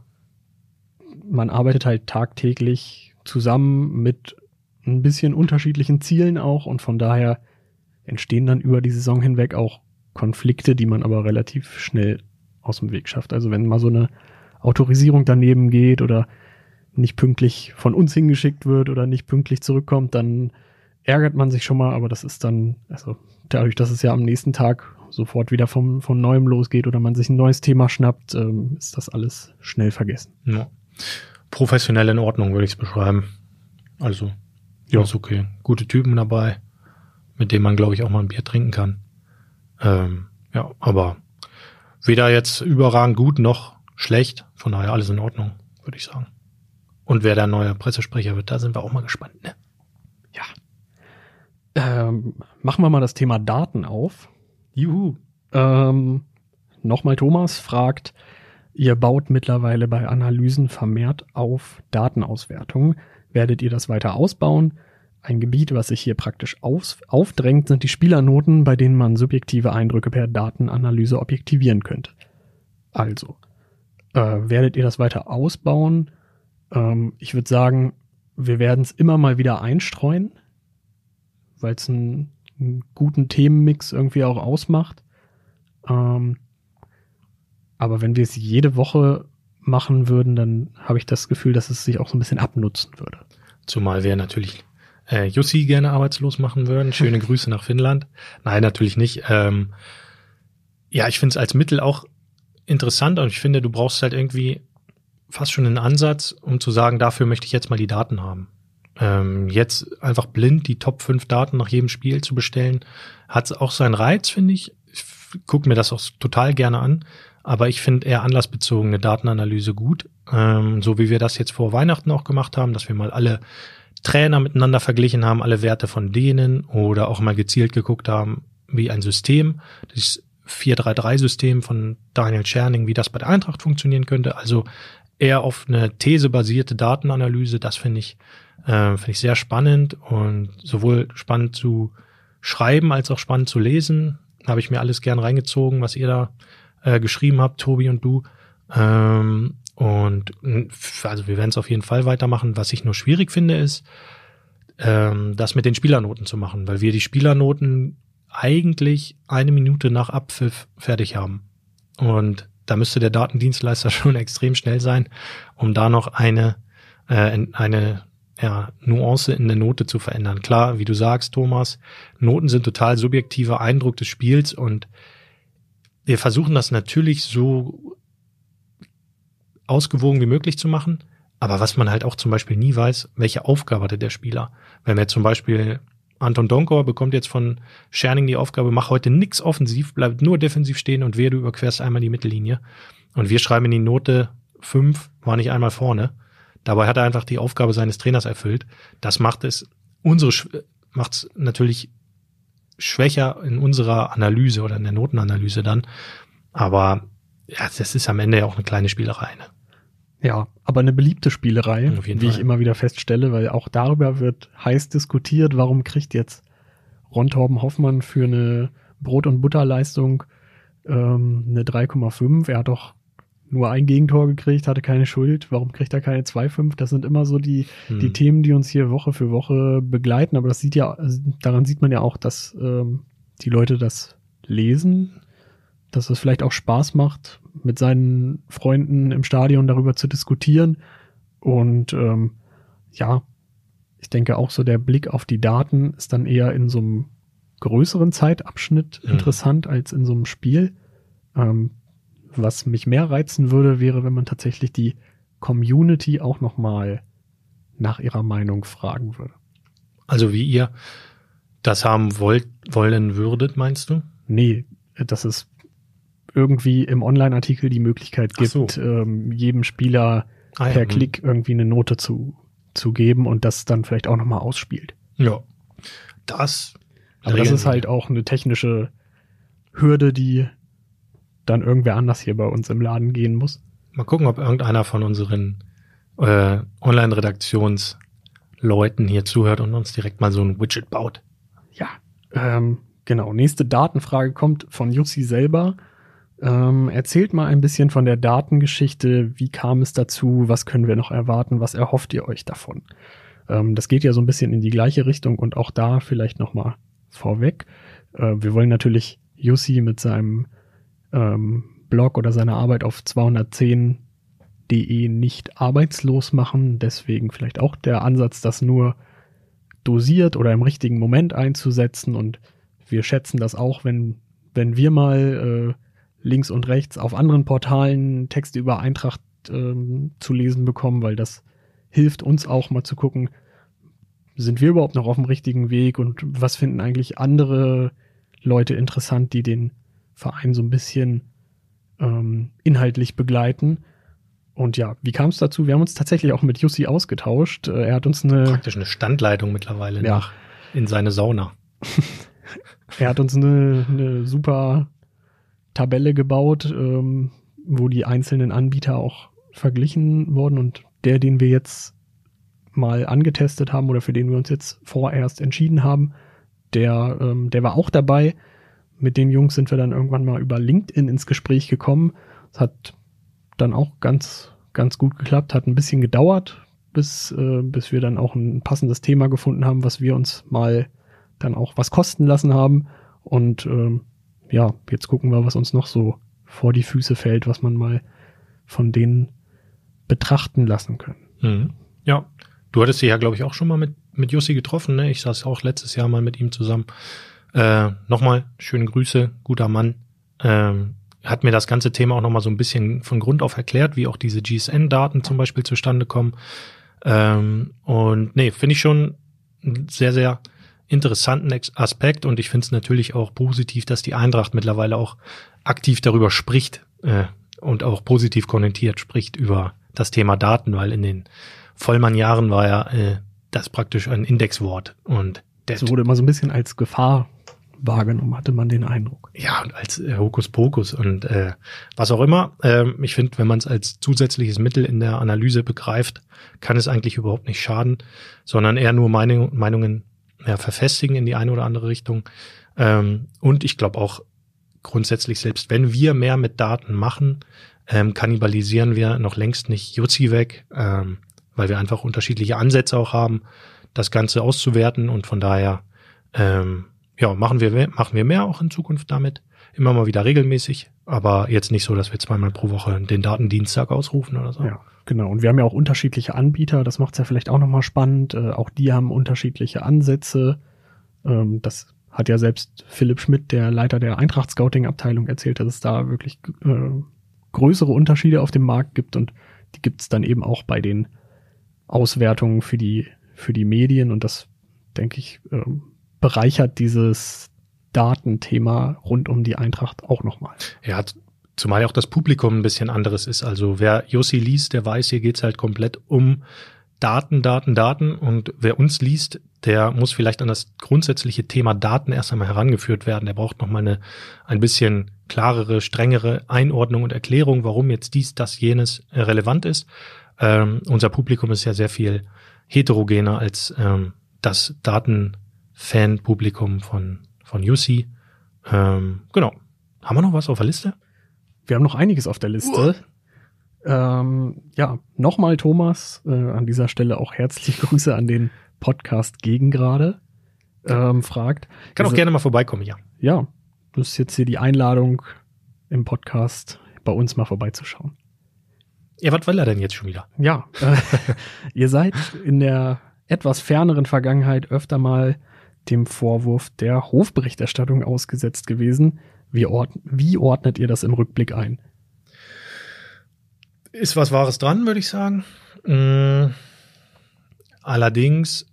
man arbeitet halt tagtäglich zusammen mit ein bisschen unterschiedlichen Zielen auch und von daher entstehen dann über die Saison hinweg auch Konflikte, die man aber relativ schnell aus dem Weg schafft. Also wenn mal so eine Autorisierung daneben geht oder nicht pünktlich von uns hingeschickt wird oder nicht pünktlich zurückkommt, dann ärgert man sich schon mal, aber das ist dann, also dadurch, dass es ja am nächsten Tag sofort wieder vom, von neuem losgeht oder man sich ein neues Thema schnappt, ähm, ist das alles schnell vergessen. Ja. Professionell in Ordnung, würde ich es beschreiben. Also, ja, ist okay. Gute Typen dabei, mit denen man, glaube ich, auch mal ein Bier trinken kann. Ähm, ja, aber weder jetzt überragend gut noch schlecht. Von daher alles in Ordnung, würde ich sagen. Und wer der neue Pressesprecher wird, da sind wir auch mal gespannt. Ne? Ähm, machen wir mal das Thema Daten auf. Juhu. Ähm, Nochmal Thomas fragt, ihr baut mittlerweile bei Analysen vermehrt auf Datenauswertung. Werdet ihr das weiter ausbauen? Ein Gebiet, was sich hier praktisch auf, aufdrängt, sind die Spielernoten, bei denen man subjektive Eindrücke per Datenanalyse objektivieren könnte. Also, äh, werdet ihr das weiter ausbauen? Ähm, ich würde sagen, wir werden es immer mal wieder einstreuen, weil es einen, einen guten Themenmix irgendwie auch ausmacht. Ähm, aber wenn wir es jede Woche machen würden, dann habe ich das Gefühl, dass es sich auch so ein bisschen abnutzen würde. Zumal wir natürlich äh, Jussi gerne arbeitslos machen würden. Schöne Grüße nach Finnland. Nein, natürlich nicht. Ähm, ja, ich finde es als Mittel auch interessant und ich finde, du brauchst halt irgendwie fast schon einen Ansatz, um zu sagen, dafür möchte ich jetzt mal die Daten haben. Ähm, jetzt einfach blind die Top 5 Daten nach jedem Spiel zu bestellen, hat auch seinen Reiz, finde ich. Ich gucke mir das auch total gerne an. Aber ich finde eher anlassbezogene Datenanalyse gut, ähm, so wie wir das jetzt vor Weihnachten auch gemacht haben, dass wir mal alle Trainer miteinander verglichen haben, alle Werte von denen oder auch mal gezielt geguckt haben, wie ein System, das 4-3-3-System von Daniel Scherning, wie das bei der Eintracht funktionieren könnte. Also eher auf eine thesebasierte Datenanalyse, das finde ich, äh, finde ich sehr spannend und sowohl spannend zu schreiben als auch spannend zu lesen. Habe ich mir alles gern reingezogen, was ihr da äh, geschrieben habt, Tobi und du. Ähm, und also wir werden es auf jeden Fall weitermachen. Was ich nur schwierig finde, ist, ähm, das mit den Spielernoten zu machen, weil wir die Spielernoten eigentlich eine Minute nach Abpfiff fertig haben. Und da müsste der Datendienstleister *laughs* schon extrem schnell sein, um da noch eine, äh, eine ja, Nuance in der Note zu verändern. Klar, wie du sagst, Thomas, Noten sind total subjektiver Eindruck des Spiels und wir versuchen das natürlich so ausgewogen wie möglich zu machen. Aber was man halt auch zum Beispiel nie weiß, welche Aufgabe hatte der Spieler. Wenn wir zum Beispiel Anton Donkor bekommt jetzt von Scherning die Aufgabe, mach heute nix offensiv, bleib nur defensiv stehen und wer du überquerst einmal die Mittellinie. Und wir schreiben in die Note fünf war nicht einmal vorne. Dabei hat er einfach die Aufgabe seines Trainers erfüllt. Das macht es unsere macht es natürlich schwächer in unserer Analyse oder in der Notenanalyse dann. Aber ja, das ist am Ende ja auch eine kleine Spielerei. Ne? Ja, aber eine beliebte Spielerei, wie Fall. ich immer wieder feststelle, weil auch darüber wird heiß diskutiert, warum kriegt jetzt Ron Torben Hoffmann für eine Brot- und Butterleistung ähm, eine 3,5. Er hat doch nur ein Gegentor gekriegt, hatte keine Schuld. Warum kriegt er keine 2,5? Das sind immer so die, Hm. die Themen, die uns hier Woche für Woche begleiten. Aber das sieht ja, also daran sieht man ja auch, dass ähm, die Leute das lesen, dass es vielleicht auch Spaß macht, mit seinen Freunden im Stadion darüber zu diskutieren. Und ähm, ja, ich denke auch so der Blick auf die Daten ist dann eher in so einem größeren Zeitabschnitt Mhm. interessant als in so einem Spiel. Ähm, was mich mehr reizen würde, wäre, wenn man tatsächlich die Community auch noch mal nach ihrer Meinung fragen würde. Also wie ihr das haben wollt, wollen würdet, meinst du? Nee, dass es irgendwie im Online-Artikel die Möglichkeit Ach so. gibt, ähm, jedem Spieler Ah ja, per hm. Klick irgendwie eine Note zu, zu geben und das dann vielleicht auch nochmal ausspielt. Ja. Das. Aber das ist halt auch eine technische Hürde, die dann irgendwer anders hier bei uns im Laden gehen muss. Mal gucken, ob irgendeiner von unseren äh, Online-Redaktionsleuten hier zuhört und uns direkt mal so ein Widget baut. Ja, ähm, genau. Nächste Datenfrage kommt von Jussi selber. Ähm, erzählt mal ein bisschen von der Datengeschichte. Wie kam es dazu? Was können wir noch erwarten? Was erhofft ihr euch davon? Ähm, das geht ja so ein bisschen in die gleiche Richtung und auch da vielleicht noch mal vorweg. Äh, wir wollen natürlich Jussi mit seinem ähm, Blog oder seiner Arbeit auf 210.de nicht arbeitslos machen. Deswegen vielleicht auch der Ansatz, das nur dosiert oder im richtigen Moment einzusetzen. Und wir schätzen das auch, wenn, wenn wir mal äh, links und rechts auf anderen Portalen Texte über Eintracht ähm, zu lesen bekommen, weil das hilft uns auch mal zu gucken, sind wir überhaupt noch auf dem richtigen Weg und was finden eigentlich andere Leute interessant, die den Verein so ein bisschen ähm, inhaltlich begleiten. Und ja, wie kam es dazu? Wir haben uns tatsächlich auch mit Jussi ausgetauscht. Äh, Er hat uns eine, Praktisch eine Standleitung mittlerweile ja, nach, in seine Sauna. *laughs* Er hat uns eine, eine super Tabelle gebaut, ähm, wo die einzelnen Anbieter auch verglichen wurden und der, den wir jetzt mal angetestet haben oder für den wir uns jetzt vorerst entschieden haben, der, ähm, der war auch dabei. Mit den Jungs sind wir dann irgendwann mal über LinkedIn ins Gespräch gekommen. Es hat dann auch ganz, ganz gut geklappt, hat ein bisschen gedauert, bis, äh, bis wir dann auch ein passendes Thema gefunden haben, was wir uns mal dann auch was kosten lassen haben. Und ähm, ja, jetzt gucken wir, was uns noch so vor die Füße fällt, was man mal von denen betrachten lassen können. Mhm. Ja. Du hattest dich ja, glaube ich, auch schon mal mit, mit Jussi getroffen. Ne? Ich saß auch letztes Jahr mal mit ihm zusammen. Äh, nochmal schöne Grüße, guter Mann. Ähm, hat mir das ganze Thema auch nochmal so ein bisschen von Grund auf erklärt, wie auch diese GSN-Daten zum Beispiel zustande kommen. Ähm, und nee, finde ich schon einen sehr, sehr interessanten Aspekt und ich finde es natürlich auch positiv, dass die Eintracht mittlerweile auch aktiv darüber spricht äh, und auch positiv konnotiert spricht über das Thema Daten, weil in den Vollmann-Jahren war ja äh, das praktisch ein Indexwort und Es wurde immer so ein bisschen als Gefahr wahrgenommen, hatte man den Eindruck. ja, und als äh, Hokuspokus und äh, was auch immer. Ähm, ich finde, wenn man es als zusätzliches Mittel in der Analyse begreift, kann es eigentlich überhaupt nicht schaden, sondern eher nur Meinung, Meinungen ja, verfestigen in die eine oder andere Richtung. Ähm, und ich glaube auch grundsätzlich, selbst wenn wir mehr mit Daten machen, ähm, kannibalisieren wir noch längst nicht Jutzi weg, ähm, weil wir einfach unterschiedliche Ansätze auch haben, das Ganze auszuwerten und von daher ähm, ja, machen wir, mehr- machen wir mehr auch in Zukunft damit. Immer mal wieder regelmäßig, aber jetzt nicht so, dass wir zweimal pro Woche den Datendienstag ausrufen oder so. Ja, genau. Und wir haben ja auch unterschiedliche Anbieter, das macht es ja vielleicht auch nochmal spannend. Äh, auch die haben unterschiedliche Ansätze. Ähm, das hat ja selbst Philipp Schmidt, der Leiter der Eintracht-Scouting-Abteilung, erzählt, dass es da wirklich äh, größere Unterschiede auf dem Markt gibt und die gibt es dann eben auch bei den Auswertungen für die, für die Medien und das, denke ich, ähm, bereichert dieses Datenthema rund um die Eintracht auch nochmal. Ja, zumal ja auch das Publikum ein bisschen anderes ist. Also wer Jussi liest, der weiß, hier geht's halt komplett um Daten, Daten, Daten. Und wer uns liest, der muss vielleicht an das grundsätzliche Thema Daten erst einmal herangeführt werden. Der braucht noch mal eine ein bisschen klarere, strengere Einordnung und Erklärung, warum jetzt dies, das, jenes relevant ist. Ähm, unser Publikum ist ja sehr viel heterogener als ähm, das Datenfan-Publikum von, von UC. Ähm, genau. Haben wir noch was auf der Liste? Wir haben noch einiges auf der Liste. Ähm, ja, nochmal Thomas, äh, an dieser Stelle auch herzliche *laughs* Grüße an den Podcast Gegengrade. Ähm, fragt. Kann auch Also- gerne mal vorbeikommen, ja. Ja, das ist jetzt hier die Einladung im Podcast bei uns mal vorbeizuschauen. Ja, was will er denn jetzt schon wieder? Ja, äh, *laughs* ihr seid in der etwas ferneren Vergangenheit öfter mal dem Vorwurf der Hofberichterstattung ausgesetzt gewesen. Wie, ord wie ordnet ihr das im Rückblick ein? Ist was Wahres dran, würde ich sagen. Mm, Allerdings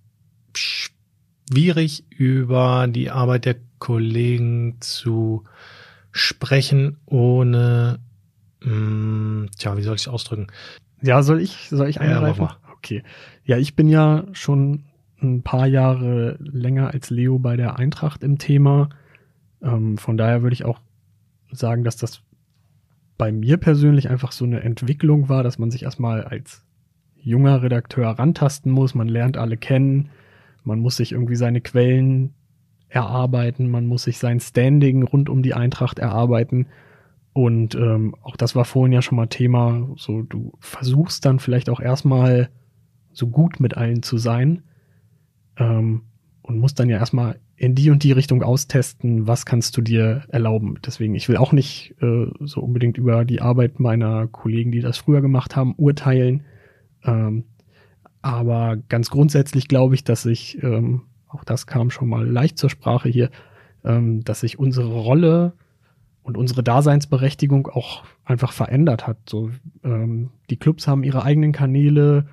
schwierig über die Arbeit der Kollegen zu sprechen, ohne, mm, tja, wie soll ich es ausdrücken? Ja, soll ich, soll ich Ja, eingreifen? mach okay. Ja, ich bin ja schon ein paar Jahre länger als Leo bei der Eintracht im Thema. Ähm, von daher würde ich auch sagen, dass das bei mir persönlich einfach so eine Entwicklung war, dass man sich erstmal als junger Redakteur rantasten muss. Man lernt alle kennen. Man muss sich irgendwie seine Quellen erarbeiten. Man muss sich sein Standing rund um die Eintracht erarbeiten. Und ähm, auch das war vorhin ja schon mal Thema. So, du versuchst dann vielleicht auch erstmal so gut mit allen zu sein. Ähm, und musst dann ja erstmal in die und die Richtung austesten, was kannst du dir erlauben. Deswegen, ich will auch nicht äh, so unbedingt über die Arbeit meiner Kollegen, die das früher gemacht haben, urteilen. Ähm, aber ganz grundsätzlich glaube ich, dass sich, ähm, auch das kam schon mal leicht zur Sprache hier, ähm, dass sich unsere Rolle und unsere Daseinsberechtigung auch einfach verändert hat. So, ähm, die Clubs haben ihre eigenen Kanäle,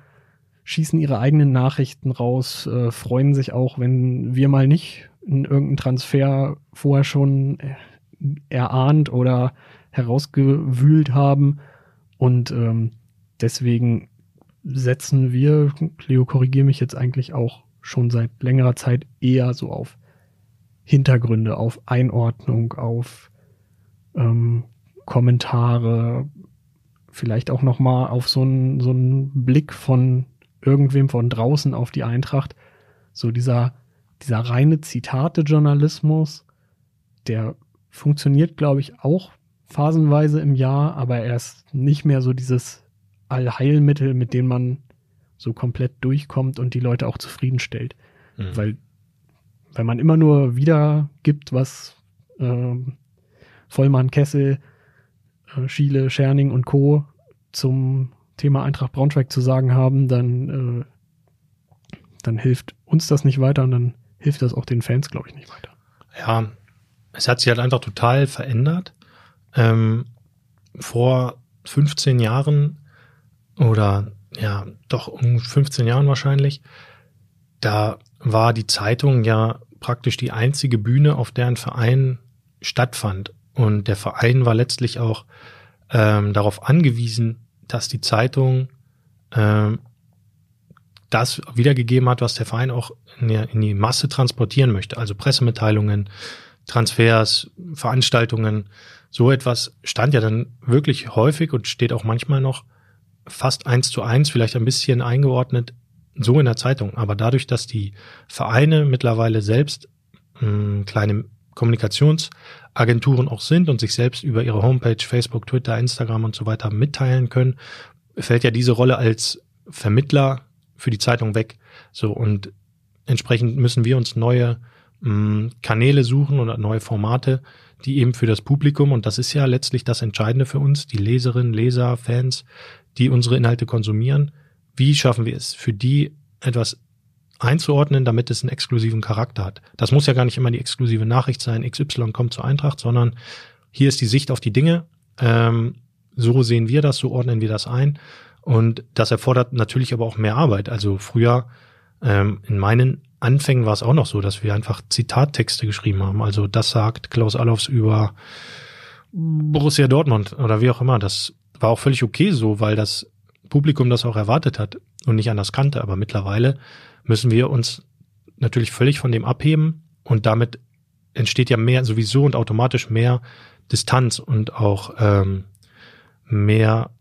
schießen ihre eigenen Nachrichten raus, äh, freuen sich auch, wenn wir mal nicht in irgendeinen Transfer vorher schon äh, erahnt oder herausgewühlt haben. Und ähm, deswegen setzen wir, Leo, korrigiere mich jetzt eigentlich auch schon seit längerer Zeit eher so auf Hintergründe, auf Einordnung, auf ähm, Kommentare, vielleicht auch noch mal auf so einen so einen Blick von irgendwem von draußen auf die Eintracht. So dieser dieser reine Zitate-Journalismus, der funktioniert, glaube ich, auch phasenweise im Jahr, aber er ist nicht mehr so dieses Allheilmittel, mit dem man so komplett durchkommt und die Leute auch zufriedenstellt. Mhm. Weil, wenn man immer nur wiedergibt, was ähm, Vollmann, Kessel, äh, Schiele, Scherning und Co. zum Thema Eintracht Braunschweig zu sagen haben, dann, äh, dann hilft uns das nicht weiter und dann hilft das auch den Fans, glaube ich, nicht weiter. Ja, es hat sich halt einfach total verändert. Ähm, vor 15 Jahren oder ja, doch um 15 Jahren wahrscheinlich, da war die Zeitung ja praktisch die einzige Bühne, auf der ein Verein stattfand. Und der Verein war letztlich auch ähm, darauf angewiesen, dass die Zeitung ähm, das wiedergegeben hat, was der Verein auch in, der, in die Masse transportieren möchte. Also Pressemitteilungen, Transfers, Veranstaltungen, so etwas stand ja dann wirklich häufig und steht auch manchmal noch fast eins zu eins, vielleicht ein bisschen eingeordnet, so in der Zeitung. Aber dadurch, dass die Vereine mittlerweile selbst mh, kleine Kommunikationsagenturen auch sind und sich selbst über ihre Homepage, Facebook, Twitter, Instagram und so weiter mitteilen können, fällt ja diese Rolle als Vermittler für die Zeitung weg. So und entsprechend müssen wir uns neue mh, Kanäle suchen oder neue Formate, die eben für das Publikum, und das ist ja letztlich das Entscheidende für uns, die Leserinnen, Leser, Fans, die unsere Inhalte konsumieren, wie schaffen wir es, für die etwas einzuordnen, damit es einen exklusiven Charakter hat. Das muss ja gar nicht immer die exklusive Nachricht sein, XY kommt zur Eintracht, sondern hier ist die Sicht auf die Dinge. Ähm, so sehen wir das, so ordnen wir das ein. Und das erfordert natürlich aber auch mehr Arbeit. Also früher, ähm, in meinen Anfängen war es auch noch so, dass wir einfach Zitattexte geschrieben haben. Also das sagt Klaus Allofs über Borussia Dortmund oder wie auch immer. Das war auch völlig okay so, weil das Publikum das auch erwartet hat und nicht anders kannte. Aber mittlerweile müssen wir uns natürlich völlig von dem abheben und damit entsteht ja mehr sowieso und automatisch mehr Distanz und auch ähm, mehr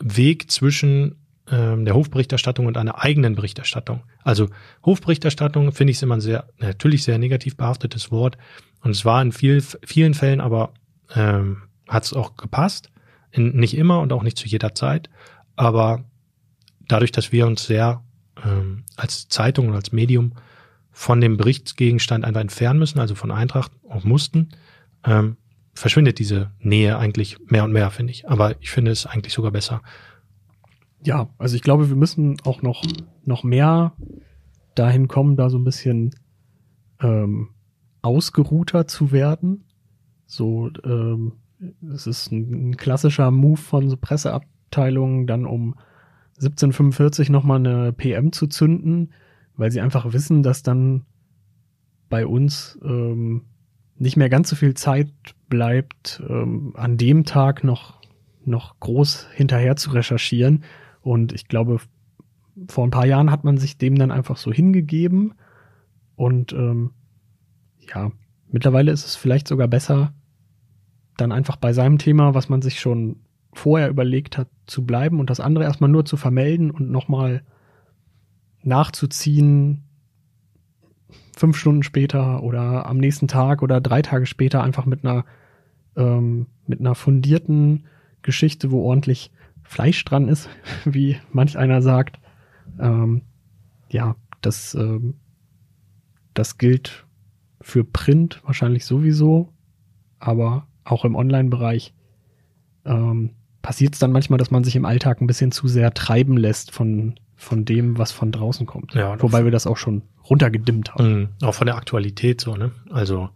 Weg zwischen ähm, der Hofberichterstattung und einer eigenen Berichterstattung. Also Hofberichterstattung finde ich immer ein sehr, natürlich sehr negativ behaftetes Wort. Und es war in viel, vielen Fällen aber ähm, hat es auch gepasst. In, nicht immer und auch nicht zu jeder Zeit. Aber dadurch, dass wir uns sehr ähm, als Zeitung und als Medium von dem Berichtsgegenstand einfach entfernen müssen, also von Eintracht auch mussten, ähm, verschwindet diese Nähe eigentlich mehr und mehr, finde ich. Aber ich finde es eigentlich sogar besser. Ja, also ich glaube, wir müssen auch noch, noch mehr dahin kommen, da so ein bisschen ähm, ausgeruhter zu werden. So, ähm, es ist ein, ein klassischer Move von so Presseabteilungen, dann um 1745 nochmal eine PM zu zünden, weil sie einfach wissen, dass dann bei uns ähm, nicht mehr ganz so viel Zeit bleibt, ähm, an dem Tag noch, noch groß hinterher zu recherchieren. Und ich glaube, vor ein paar Jahren hat man sich dem dann einfach so hingegeben. Und ähm, ja, mittlerweile ist es vielleicht sogar besser, dann einfach bei seinem Thema, was man sich schon vorher überlegt hat, zu bleiben und das andere erstmal nur zu vermelden und nochmal nachzuziehen, fünf Stunden später oder am nächsten Tag oder drei Tage später einfach mit einer ähm, mit einer fundierten Geschichte, wo ordentlich Fleisch dran ist, *laughs* wie manch einer sagt. Ähm, ja, das ähm, das gilt für Print wahrscheinlich sowieso, aber auch im Online-Bereich ähm, passiert es dann manchmal, dass man sich im Alltag ein bisschen zu sehr treiben lässt von, von dem, was von draußen kommt. Ja, Wobei wir das auch schon runtergedimmt haben. Mhm, auch von der Aktualität so, ne? Also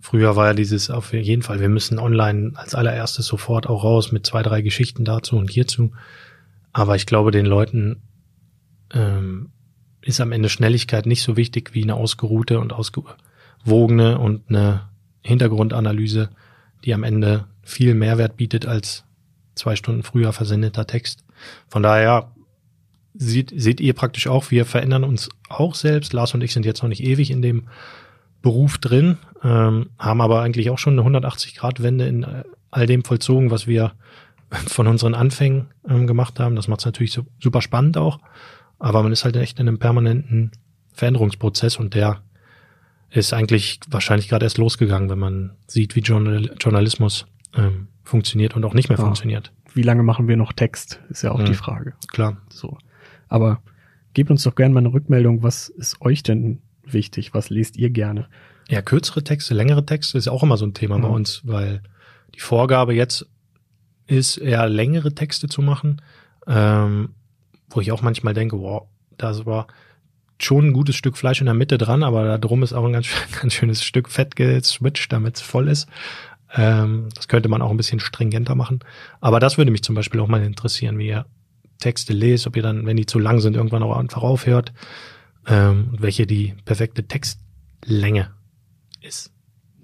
früher war ja dieses auf jeden Fall, wir müssen online als allererstes sofort auch raus mit zwei, drei Geschichten dazu und hierzu. Aber ich glaube, den Leuten ähm, ist am Ende Schnelligkeit nicht so wichtig wie eine ausgeruhte und ausgewogene und eine Hintergrundanalyse, die am Ende viel Mehrwert bietet als zwei Stunden früher versendeter Text. Von daher seht, seht ihr praktisch auch, wir verändern uns auch selbst. Lars und ich sind jetzt noch nicht ewig in dem Beruf drin, ähm, haben aber eigentlich auch schon eine 180-Grad-Wende in äh, all dem vollzogen, was wir *laughs* von unseren Anfängen ähm, gemacht haben. Das macht es natürlich so, super spannend auch. Aber man ist halt echt in einem permanenten Veränderungsprozess und der ist eigentlich wahrscheinlich gerade erst losgegangen, wenn man sieht, wie Journal Journalismus ähm, funktioniert und auch nicht mehr ja. funktioniert. Wie lange machen wir noch Text, ist ja auch mhm. die Frage. Klar. So. Aber gebt uns doch gerne mal eine Rückmeldung, was ist euch denn wichtig? Was lest ihr gerne? Ja, kürzere Texte, längere Texte ist auch immer so ein Thema mhm. bei uns, weil die Vorgabe jetzt ist, eher längere Texte zu machen, ähm, wo ich auch manchmal denke, wow, das war schon ein gutes Stück Fleisch in der Mitte dran, aber da drum ist auch ein ganz, *laughs* ganz schönes Stück Fett geswitcht, damit es voll ist. Ähm, das könnte man auch ein bisschen stringenter machen. Aber das würde mich zum Beispiel auch mal interessieren, wie ihr Texte lest, ob ihr dann, wenn die zu lang sind, irgendwann auch einfach aufhört, ähm, welche die perfekte Textlänge ist.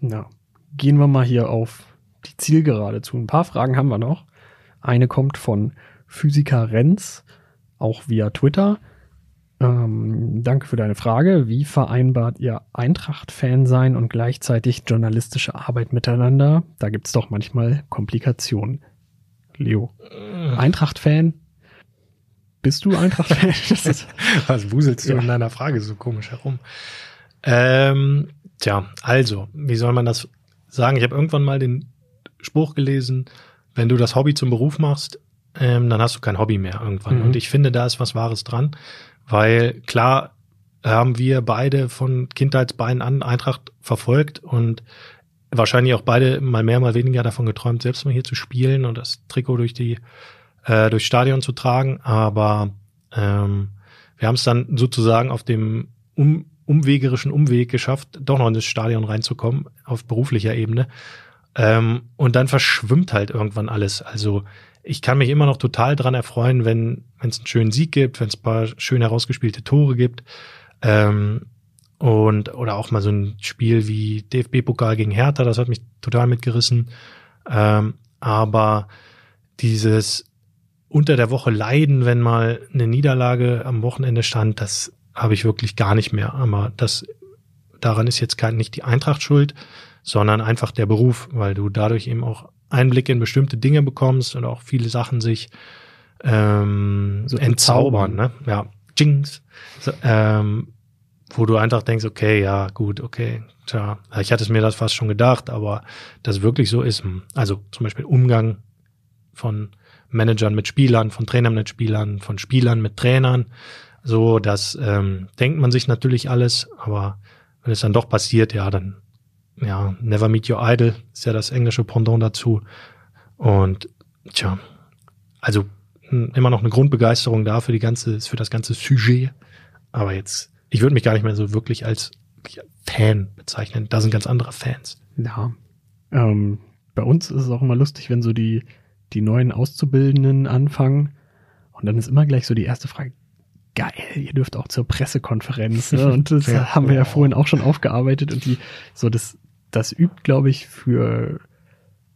Na, gehen wir mal hier auf die Zielgerade zu. Ein paar Fragen haben wir noch. Eine kommt von Physiker Renz, auch via Twitter. Ähm, danke für deine Frage. Wie vereinbart ihr Eintracht-Fan sein und gleichzeitig journalistische Arbeit miteinander? Da gibt es doch manchmal Komplikationen. Leo, äh. Eintracht-Fan? Bist du Eintracht-Fan? *laughs* Was wuselst du ja. in deiner Frage so komisch herum? Ähm, tja, also, wie soll man das sagen? Ich habe irgendwann mal den Spruch gelesen, wenn du das Hobby zum Beruf machst, ähm, dann hast du kein Hobby mehr irgendwann. Mhm. Und ich finde, da ist was Wahres dran. Weil klar haben wir beide von Kindheitsbeinen an Eintracht verfolgt und wahrscheinlich auch beide mal mehr, mal weniger davon geträumt, selbst mal hier zu spielen und das Trikot durch die äh, durchs Stadion zu tragen. Aber ähm, wir haben es dann sozusagen auf dem um, umwegerischen Umweg geschafft, doch noch in das Stadion reinzukommen auf beruflicher Ebene. Ähm, und dann verschwimmt halt irgendwann alles. Also ich kann mich immer noch total dran erfreuen, wenn es einen schönen Sieg gibt, wenn es paar schön herausgespielte Tore gibt. Ähm, und oder auch mal so ein Spiel wie DFB-Pokal gegen Hertha, das hat mich total mitgerissen. Ähm, aber dieses unter der Woche leiden, wenn mal eine Niederlage am Wochenende stand, das habe ich wirklich gar nicht mehr. Aber das daran ist jetzt kein, nicht die Eintracht schuld, sondern einfach der Beruf, weil du dadurch eben auch Einblick in bestimmte Dinge bekommst und auch viele Sachen sich ähm, So entzaubern, ne? Ja, Jinx. So, ähm, wo du einfach denkst, okay, ja, gut, okay, tja, ich hatte es mir das fast schon gedacht, aber das wirklich so ist, hm. also zum Beispiel Umgang von Managern mit Spielern, von Trainern mit Spielern, von Spielern mit Trainern, so, das ähm, denkt man sich natürlich alles, aber wenn es dann doch passiert, ja, dann, ja, never meet your idol ist ja das englische Pendant dazu und, tja, also hm, immer noch eine Grundbegeisterung da für die ganze, für das ganze Sujet, aber jetzt ich würde mich gar nicht mehr so wirklich als Fan bezeichnen. Da sind ganz andere Fans. Ja. Ähm, bei uns ist es auch immer lustig, wenn so die, die neuen Auszubildenden anfangen. Und dann ist immer gleich so die erste Frage, geil, ihr dürft auch zur Pressekonferenz. Ne? *laughs* Und das Ja. haben wir ja vorhin auch schon aufgearbeitet. Und die, so das, das übt, glaube ich, für,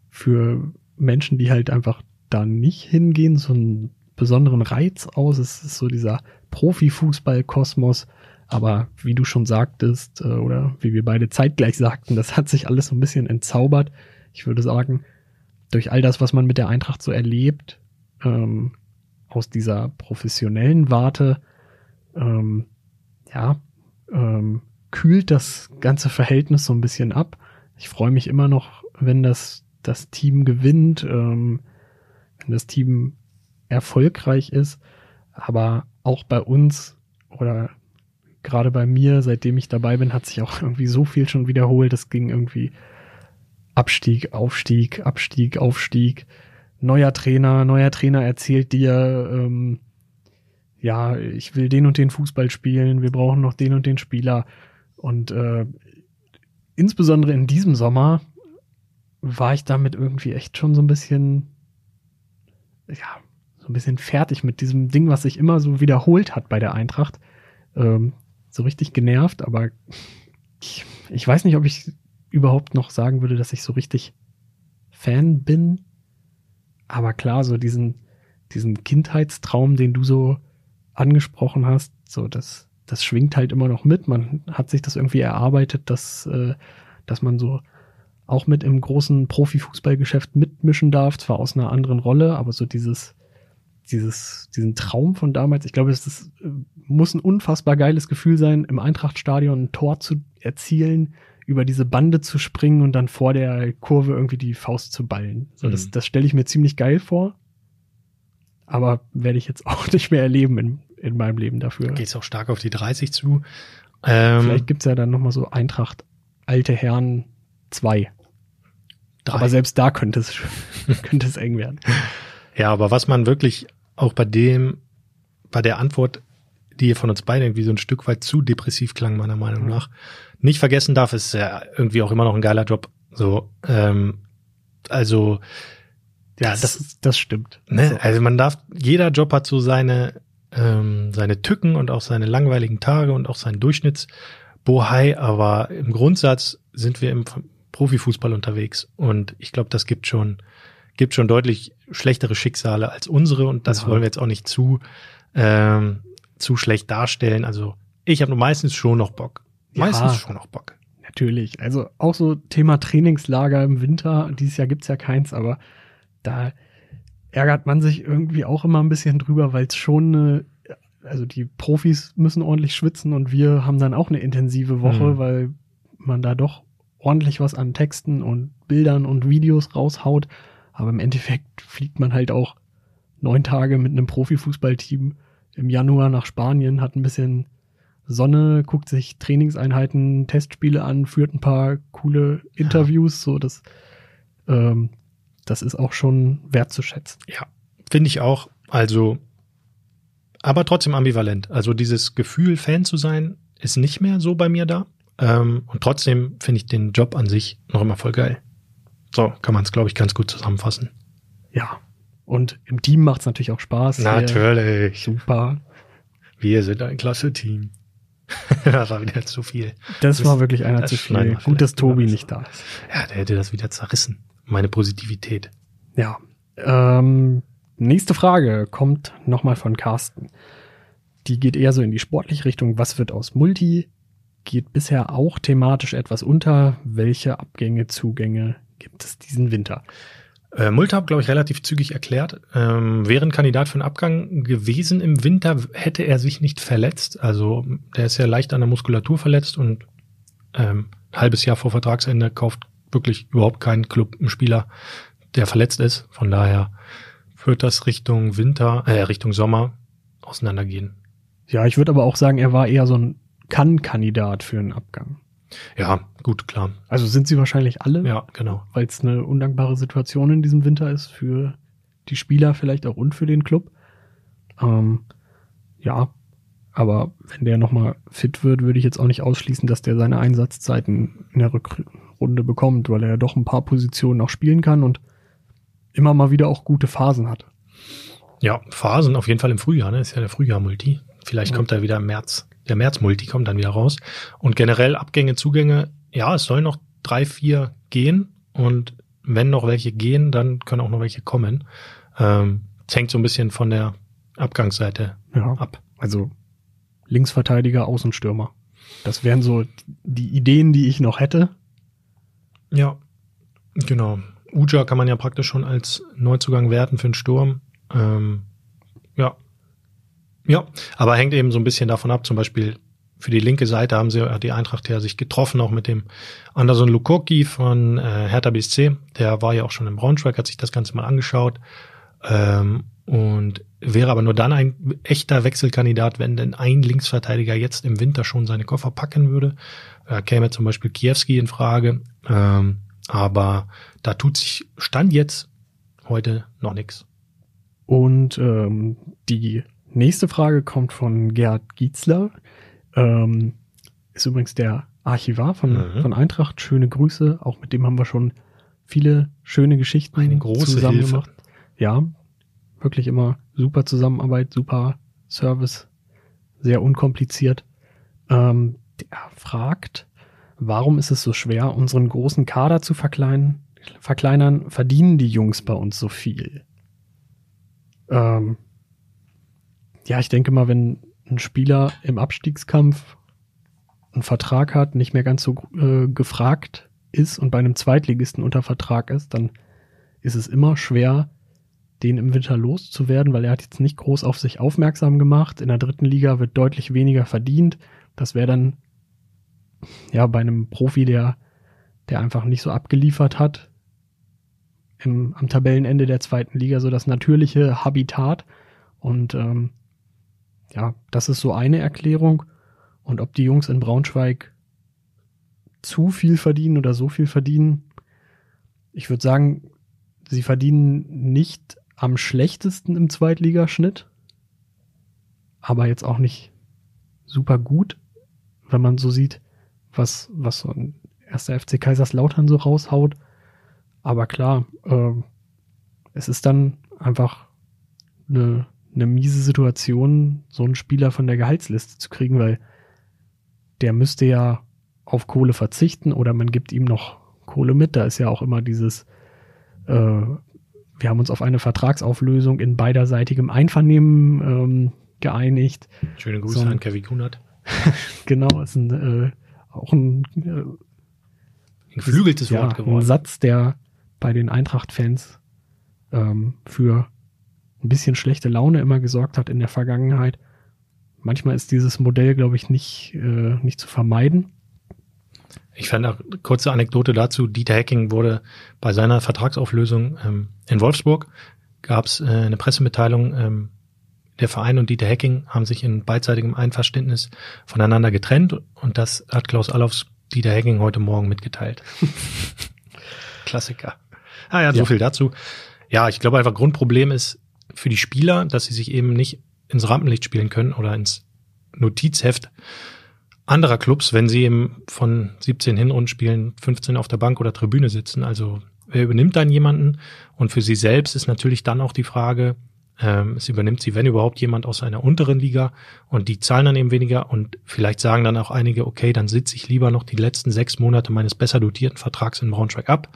für Menschen, die halt einfach da nicht hingehen, so einen besonderen Reiz aus. Es ist so dieser Profifußball-Kosmos. Aber wie du schon sagtest, äh, oder wie wir beide zeitgleich sagten, das hat sich alles so ein bisschen entzaubert. Ich würde sagen, durch all das, was man mit der Eintracht so erlebt, ähm, aus dieser professionellen Warte, ähm, ja, ähm, kühlt das ganze Verhältnis so ein bisschen ab. Ich freue mich immer noch, wenn das, das Team gewinnt, ähm, wenn das Team erfolgreich ist. Aber auch bei uns oder gerade bei mir, seitdem ich dabei bin, hat sich auch *laughs* irgendwie so viel schon wiederholt. Es ging irgendwie Abstieg, Aufstieg, Abstieg, Aufstieg. Neuer Trainer, neuer Trainer erzählt dir, ähm, ja, ich will den und den Fußball spielen, wir brauchen noch den und den Spieler. Und äh, insbesondere in diesem Sommer war ich damit irgendwie echt schon so ein bisschen, ja, so ein bisschen fertig mit diesem Ding, was sich immer so wiederholt hat bei der Eintracht. Ähm, so richtig genervt, aber ich, ich weiß nicht, ob ich überhaupt noch sagen würde, dass ich so richtig Fan bin. Aber klar, so diesen, diesen Kindheitstraum, den du so angesprochen hast, so das, das schwingt halt immer noch mit. Man hat sich das irgendwie erarbeitet, dass, äh, dass man so auch mit im großen Profifußballgeschäft mitmischen darf, zwar aus einer anderen Rolle, aber so dieses, dieses, diesen Traum von damals, ich glaube, es ist, äh, muss ein unfassbar geiles Gefühl sein, im Eintrachtstadion ein Tor zu erzielen, über diese Bande zu springen und dann vor der Kurve irgendwie die Faust zu ballen. So, das, Mhm. das stelle ich mir ziemlich geil vor. Aber werde ich jetzt *laughs* auch nicht mehr erleben in, in meinem Leben dafür. Geht es auch stark auf die 30 zu. Ähm, Vielleicht gibt's ja dann nochmal so Eintracht Alte Herren 2. drei. Aber selbst da könnte es, *laughs* könnte es eng werden. Ja, aber was man wirklich auch bei dem, bei der Antwort, die von uns beiden irgendwie so ein Stück weit zu depressiv klang, meiner Meinung Mhm. nach, nicht vergessen darf, ist ja irgendwie auch immer noch ein geiler Job. So, ähm, also, Ja, Das- das, das stimmt. ne, So. also man darf, jeder Job hat so seine, ähm, seine Tücken und auch seine langweiligen Tage und auch seinen Durchschnittsbohai, aber im Grundsatz sind wir im Profifußball unterwegs und ich glaube, das gibt schon, gibt schon deutlich schlechtere Schicksale als unsere und das Ja. wollen wir jetzt auch nicht zu, ähm, zu schlecht darstellen. Also ich habe meistens schon noch Bock. Meistens Ja. schon noch Bock. Natürlich. Also auch so Thema Trainingslager im Winter. Dieses Jahr gibt's ja keins, aber da ärgert man sich irgendwie auch immer ein bisschen drüber, weil es schon eine, also die Profis müssen ordentlich schwitzen und wir haben dann auch eine intensive Woche, Mhm. weil man da doch ordentlich was an Texten und Bildern und Videos raushaut. Aber im Endeffekt fliegt man halt auch neun Tage mit einem Profifußballteam im Januar nach Spanien, hat ein bisschen Sonne, guckt sich Trainingseinheiten, Testspiele an, führt ein paar coole Interviews, so das, ähm, das ist auch schon wertzuschätzen. Ja, finde ich auch. Also, aber trotzdem ambivalent. Also dieses Gefühl, Fan zu sein, ist nicht mehr so bei mir da. Ähm, und trotzdem finde ich den Job an sich noch immer voll geil. So kann man es, glaube ich, ganz gut zusammenfassen. Ja. Und im Team macht es natürlich auch Spaß. Natürlich. Super. Wir sind ein klasse Team. *laughs* das war wieder zu viel. Das, Das- war wirklich einer zu viel. Gut, dass Tobi nicht da ist. Ja, der hätte das wieder zerrissen. Meine Positivität. Ja. Ähm, nächste Frage kommt nochmal von Carsten. Die geht eher so in die sportliche Richtung. Was wird aus Multi? geht bisher auch thematisch etwas unter. Welche Abgänge, Zugänge gibt es diesen Winter? Äh, Multa glaube ich, relativ zügig erklärt. Ähm, wäre ein Kandidat für einen Abgang gewesen im Winter, hätte er sich nicht verletzt. Also der ist ja leicht an der Muskulatur verletzt und ähm, ein halbes Jahr vor Vertragsende kauft wirklich überhaupt kein Club einen Spieler, der verletzt ist. Von daher wird das Richtung Winter, äh, Richtung Sommer auseinandergehen. Ja, ich würde aber auch sagen, er war eher so ein Kann-Kandidat für einen Abgang. Ja, gut, klar. Also sind sie wahrscheinlich alle, Ja, genau. weil es eine undankbare Situation in diesem Winter ist für die Spieler vielleicht auch und für den Club. Ähm, ja, aber wenn der nochmal fit wird, würde ich jetzt auch nicht ausschließen, dass der seine Einsatzzeiten in der Rückrunde bekommt, weil er ja doch ein paar Positionen auch spielen kann und immer mal wieder auch gute Phasen hat. Ja, Phasen auf jeden Fall im Frühjahr, ne? Ist ja der Frühjahr-Multi. Vielleicht Ja. kommt er wieder im März. Der März-Multi kommt dann wieder raus. Und generell Abgänge, Zugänge, ja, es sollen noch drei, vier gehen. Und wenn noch welche gehen, dann können auch noch welche kommen. Ähm, es hängt so ein bisschen von der Abgangsseite Ja, ab. also Linksverteidiger, Außenstürmer. Das wären so die Ideen, die ich noch hätte. Ja, genau. Uja kann man ja praktisch schon als Neuzugang werten für den Sturm. Ähm, ja. Ja, aber hängt eben so ein bisschen davon ab, zum Beispiel für die linke Seite haben sie hat die Eintracht ja sich getroffen, auch mit dem Anderson Lukoki von äh, Hertha BSC. Der war ja auch schon im Braunschweig, hat sich das Ganze mal angeschaut. Ähm, und wäre aber nur dann ein echter Wechselkandidat, wenn denn ein Linksverteidiger jetzt im Winter schon seine Koffer packen würde. Da käme zum Beispiel Kiewski in Frage. Ähm, aber da tut sich Stand jetzt heute noch nichts. Und ähm, die nächste Frage kommt von Gerd Gietzler. Ähm, ist übrigens der Archivar von, Mhm. von Eintracht. Schöne Grüße. Auch mit dem haben wir schon viele schöne Geschichten Eine große zusammen Hilfe. gemacht. Ja, wirklich immer super Zusammenarbeit, super Service, sehr unkompliziert. Ähm, der fragt, warum ist es so schwer, unseren großen Kader zu verkleinern? Verkleinern, verdienen die Jungs bei uns so viel? Ähm, ja, ich denke mal, wenn ein Spieler im Abstiegskampf einen Vertrag hat, nicht mehr ganz so äh, gefragt ist und bei einem Zweitligisten unter Vertrag ist, dann ist es immer schwer, den im Winter loszuwerden, weil er hat jetzt nicht groß auf sich aufmerksam gemacht. In der dritten Liga wird deutlich weniger verdient. Das wäre dann ja bei einem Profi, der, der einfach nicht so abgeliefert hat, im, am Tabellenende der zweiten Liga so das natürliche Habitat. Und ähm, ja, das ist so eine Erklärung. Und ob die Jungs in Braunschweig zu viel verdienen oder so viel verdienen, ich würde sagen, sie verdienen nicht am schlechtesten im Zweitligaschnitt, aber jetzt auch nicht super gut, wenn man so sieht, was, was so ein erster FC Kaiserslautern so raushaut. Aber klar, äh, es ist dann einfach eine, eine miese Situation, so einen Spieler von der Gehaltsliste zu kriegen, weil der müsste ja auf Kohle verzichten oder man gibt ihm noch Kohle mit. Da ist ja auch immer dieses, äh, wir haben uns auf eine Vertragsauflösung in beiderseitigem Einvernehmen ähm, geeinigt. Schöne Grüße So. an Kevin Kunert. *laughs* Genau, ist ein, äh, auch ein, äh, Ein geflügeltes ja, Wort ein geworden. Satz, der bei den Eintracht-Fans ähm, für ein bisschen schlechte Laune immer gesorgt hat in der Vergangenheit. Manchmal ist dieses Modell, glaube ich, nicht, äh, nicht zu vermeiden. Ich fand auch kurze Anekdote dazu. Dieter Hecking wurde bei seiner Vertragsauflösung ähm, in Wolfsburg gab es äh, eine Pressemitteilung. Ähm, der Verein und Dieter Hecking haben sich in beidseitigem Einverständnis voneinander getrennt und das hat Klaus Allofs Dieter Hecking heute Morgen mitgeteilt. *laughs* Klassiker. Ah ja, so Ja. viel dazu. Ja, ich glaube einfach Grundproblem ist für die Spieler, dass sie sich eben nicht ins Rampenlicht spielen können oder ins Notizheft anderer Clubs, wenn sie eben von 17 Hinrundenspielen 15 auf der Bank oder Tribüne sitzen. Also wer übernimmt dann jemanden? Und für sie selbst ist natürlich dann auch die Frage, ähm, es übernimmt sie, wenn überhaupt, jemand aus einer unteren Liga und die zahlen dann eben weniger und vielleicht sagen dann auch einige, okay, dann sitze ich lieber noch die letzten sechs Monate meines besser dotierten Vertrags in Braunschweig ab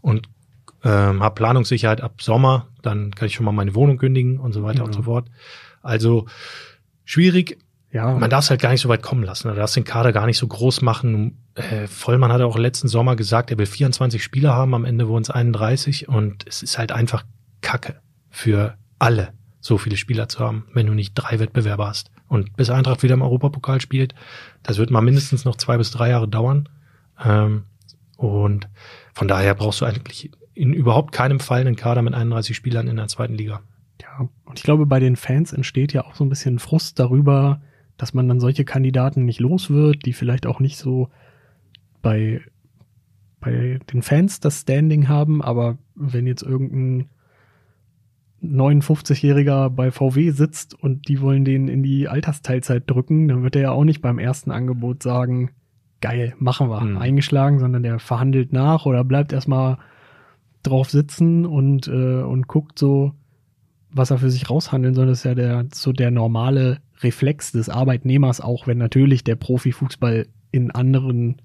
und ähm, habe Planungssicherheit ab Sommer, dann kann ich schon mal meine Wohnung kündigen und so weiter und Ja. so fort. Also schwierig. Ja, Man darf es halt gar nicht so weit kommen lassen. Du darfst den Kader gar nicht so groß machen. Äh, Vollmann hat auch letzten Sommer gesagt, er will 24 Spieler haben, am Ende wurden es 31 und es ist halt einfach Kacke für alle, so viele Spieler zu haben, wenn du nicht drei Wettbewerber hast. Und bis Eintracht wieder im Europapokal spielt, das wird mal mindestens noch zwei bis drei Jahre dauern. Ähm, und von daher brauchst du eigentlich in überhaupt keinem Fall einen Kader mit 31 Spielern in der zweiten Liga. Ja, und ich glaube, bei den Fans entsteht ja auch so ein bisschen Frust darüber, dass man dann solche Kandidaten nicht los wird, die vielleicht auch nicht so bei, bei den Fans das Standing haben, aber wenn jetzt irgendein 59-Jähriger bei VW sitzt und die wollen den in die Altersteilzeit drücken, dann wird er ja auch nicht beim ersten Angebot sagen, geil, machen wir, Mhm. eingeschlagen, sondern der verhandelt nach oder bleibt erstmal drauf sitzen und, äh, und guckt so, was er für sich raushandeln soll. Das ist ja der, so der normale Reflex des Arbeitnehmers, auch wenn natürlich der Profifußball in anderen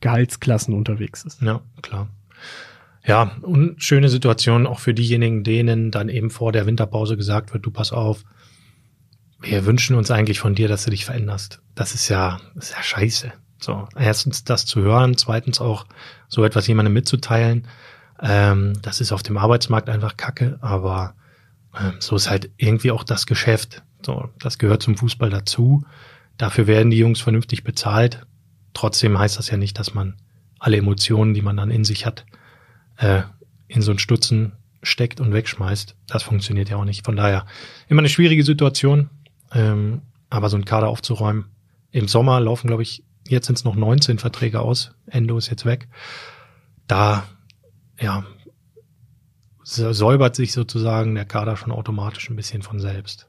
Gehaltsklassen unterwegs ist. Ja, klar. Ja, und schöne Situation auch für diejenigen, denen dann eben vor der Winterpause gesagt wird, du pass auf, wir wünschen uns eigentlich von dir, dass du dich veränderst. Das ist ja, ist ja scheiße. So, erstens das zu hören, zweitens auch so etwas jemandem mitzuteilen. Ähm, das ist auf dem Arbeitsmarkt einfach Kacke, aber ähm, so ist halt irgendwie auch das Geschäft. So, das gehört zum Fußball dazu. Dafür werden die Jungs vernünftig bezahlt. Trotzdem heißt das ja nicht, dass man alle Emotionen, die man dann in sich hat, äh, in so einen Stutzen steckt und wegschmeißt. Das funktioniert ja auch nicht. Von daher immer eine schwierige Situation, ähm, aber so einen Kader aufzuräumen. Im Sommer laufen, glaube ich, jetzt sind es noch 19 Verträge aus. Endo ist jetzt weg. Da, ja, säubert sich sozusagen der Kader schon automatisch ein bisschen von selbst.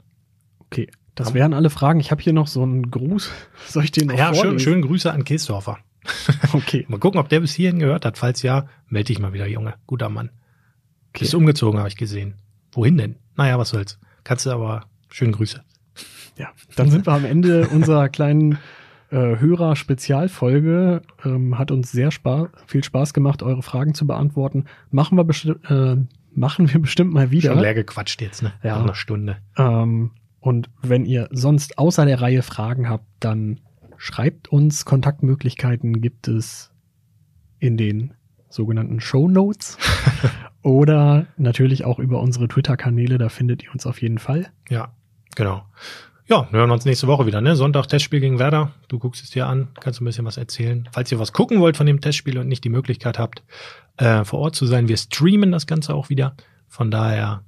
Okay, das wären alle Fragen. Ich habe hier noch so einen Gruß. *laughs* Soll ich den noch Ja, schön, schönen Grüße an Kiesdorfer. *laughs* Okay. Mal gucken, ob der bis hierhin gehört hat. Falls ja, melde dich mal wieder, Junge. Guter Mann. Ist umgezogen, habe ich gesehen. Wohin denn? Naja, was soll's. Kannst du aber schönen Grüße. Ja, dann sind wir am Ende unserer *laughs* kleinen äh, Hörer-Spezialfolge. Ähm, hat uns sehr Spaß, viel Spaß gemacht, eure Fragen zu beantworten. Machen wir, besti äh, machen wir bestimmt mal wieder. Schon leer gequatscht jetzt, ne? Ja. Nach einer Stunde. Ähm, und wenn ihr sonst außer der Reihe Fragen habt, dann schreibt uns. Kontaktmöglichkeiten gibt es in den sogenannten Show Notes *laughs* oder natürlich auch über unsere Twitter-Kanäle. Da findet ihr uns auf jeden Fall. Ja, genau. Ja, wir hören uns nächste Woche wieder, ne? Sonntag Testspiel gegen Werder. Du guckst es dir an, kannst ein bisschen was erzählen. Falls ihr was gucken wollt von dem Testspiel und nicht die Möglichkeit habt, äh, vor Ort zu sein, wir streamen das Ganze auch wieder. Von daher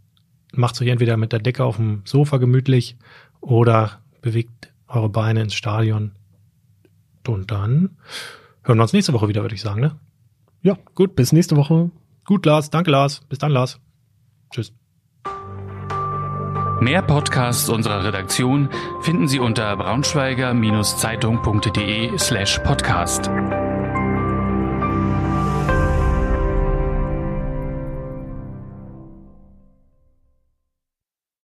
macht euch entweder mit der Decke auf dem Sofa gemütlich oder bewegt eure Beine ins Stadion. Und dann hören wir uns nächste Woche wieder, würde ich sagen, ne? Ja, gut. Bis nächste Woche. Gut, Lars. Danke, Lars. Bis dann, Lars. Tschüss. Mehr Podcasts unserer Redaktion finden Sie unter braunschweiger-zeitung.de slash podcast.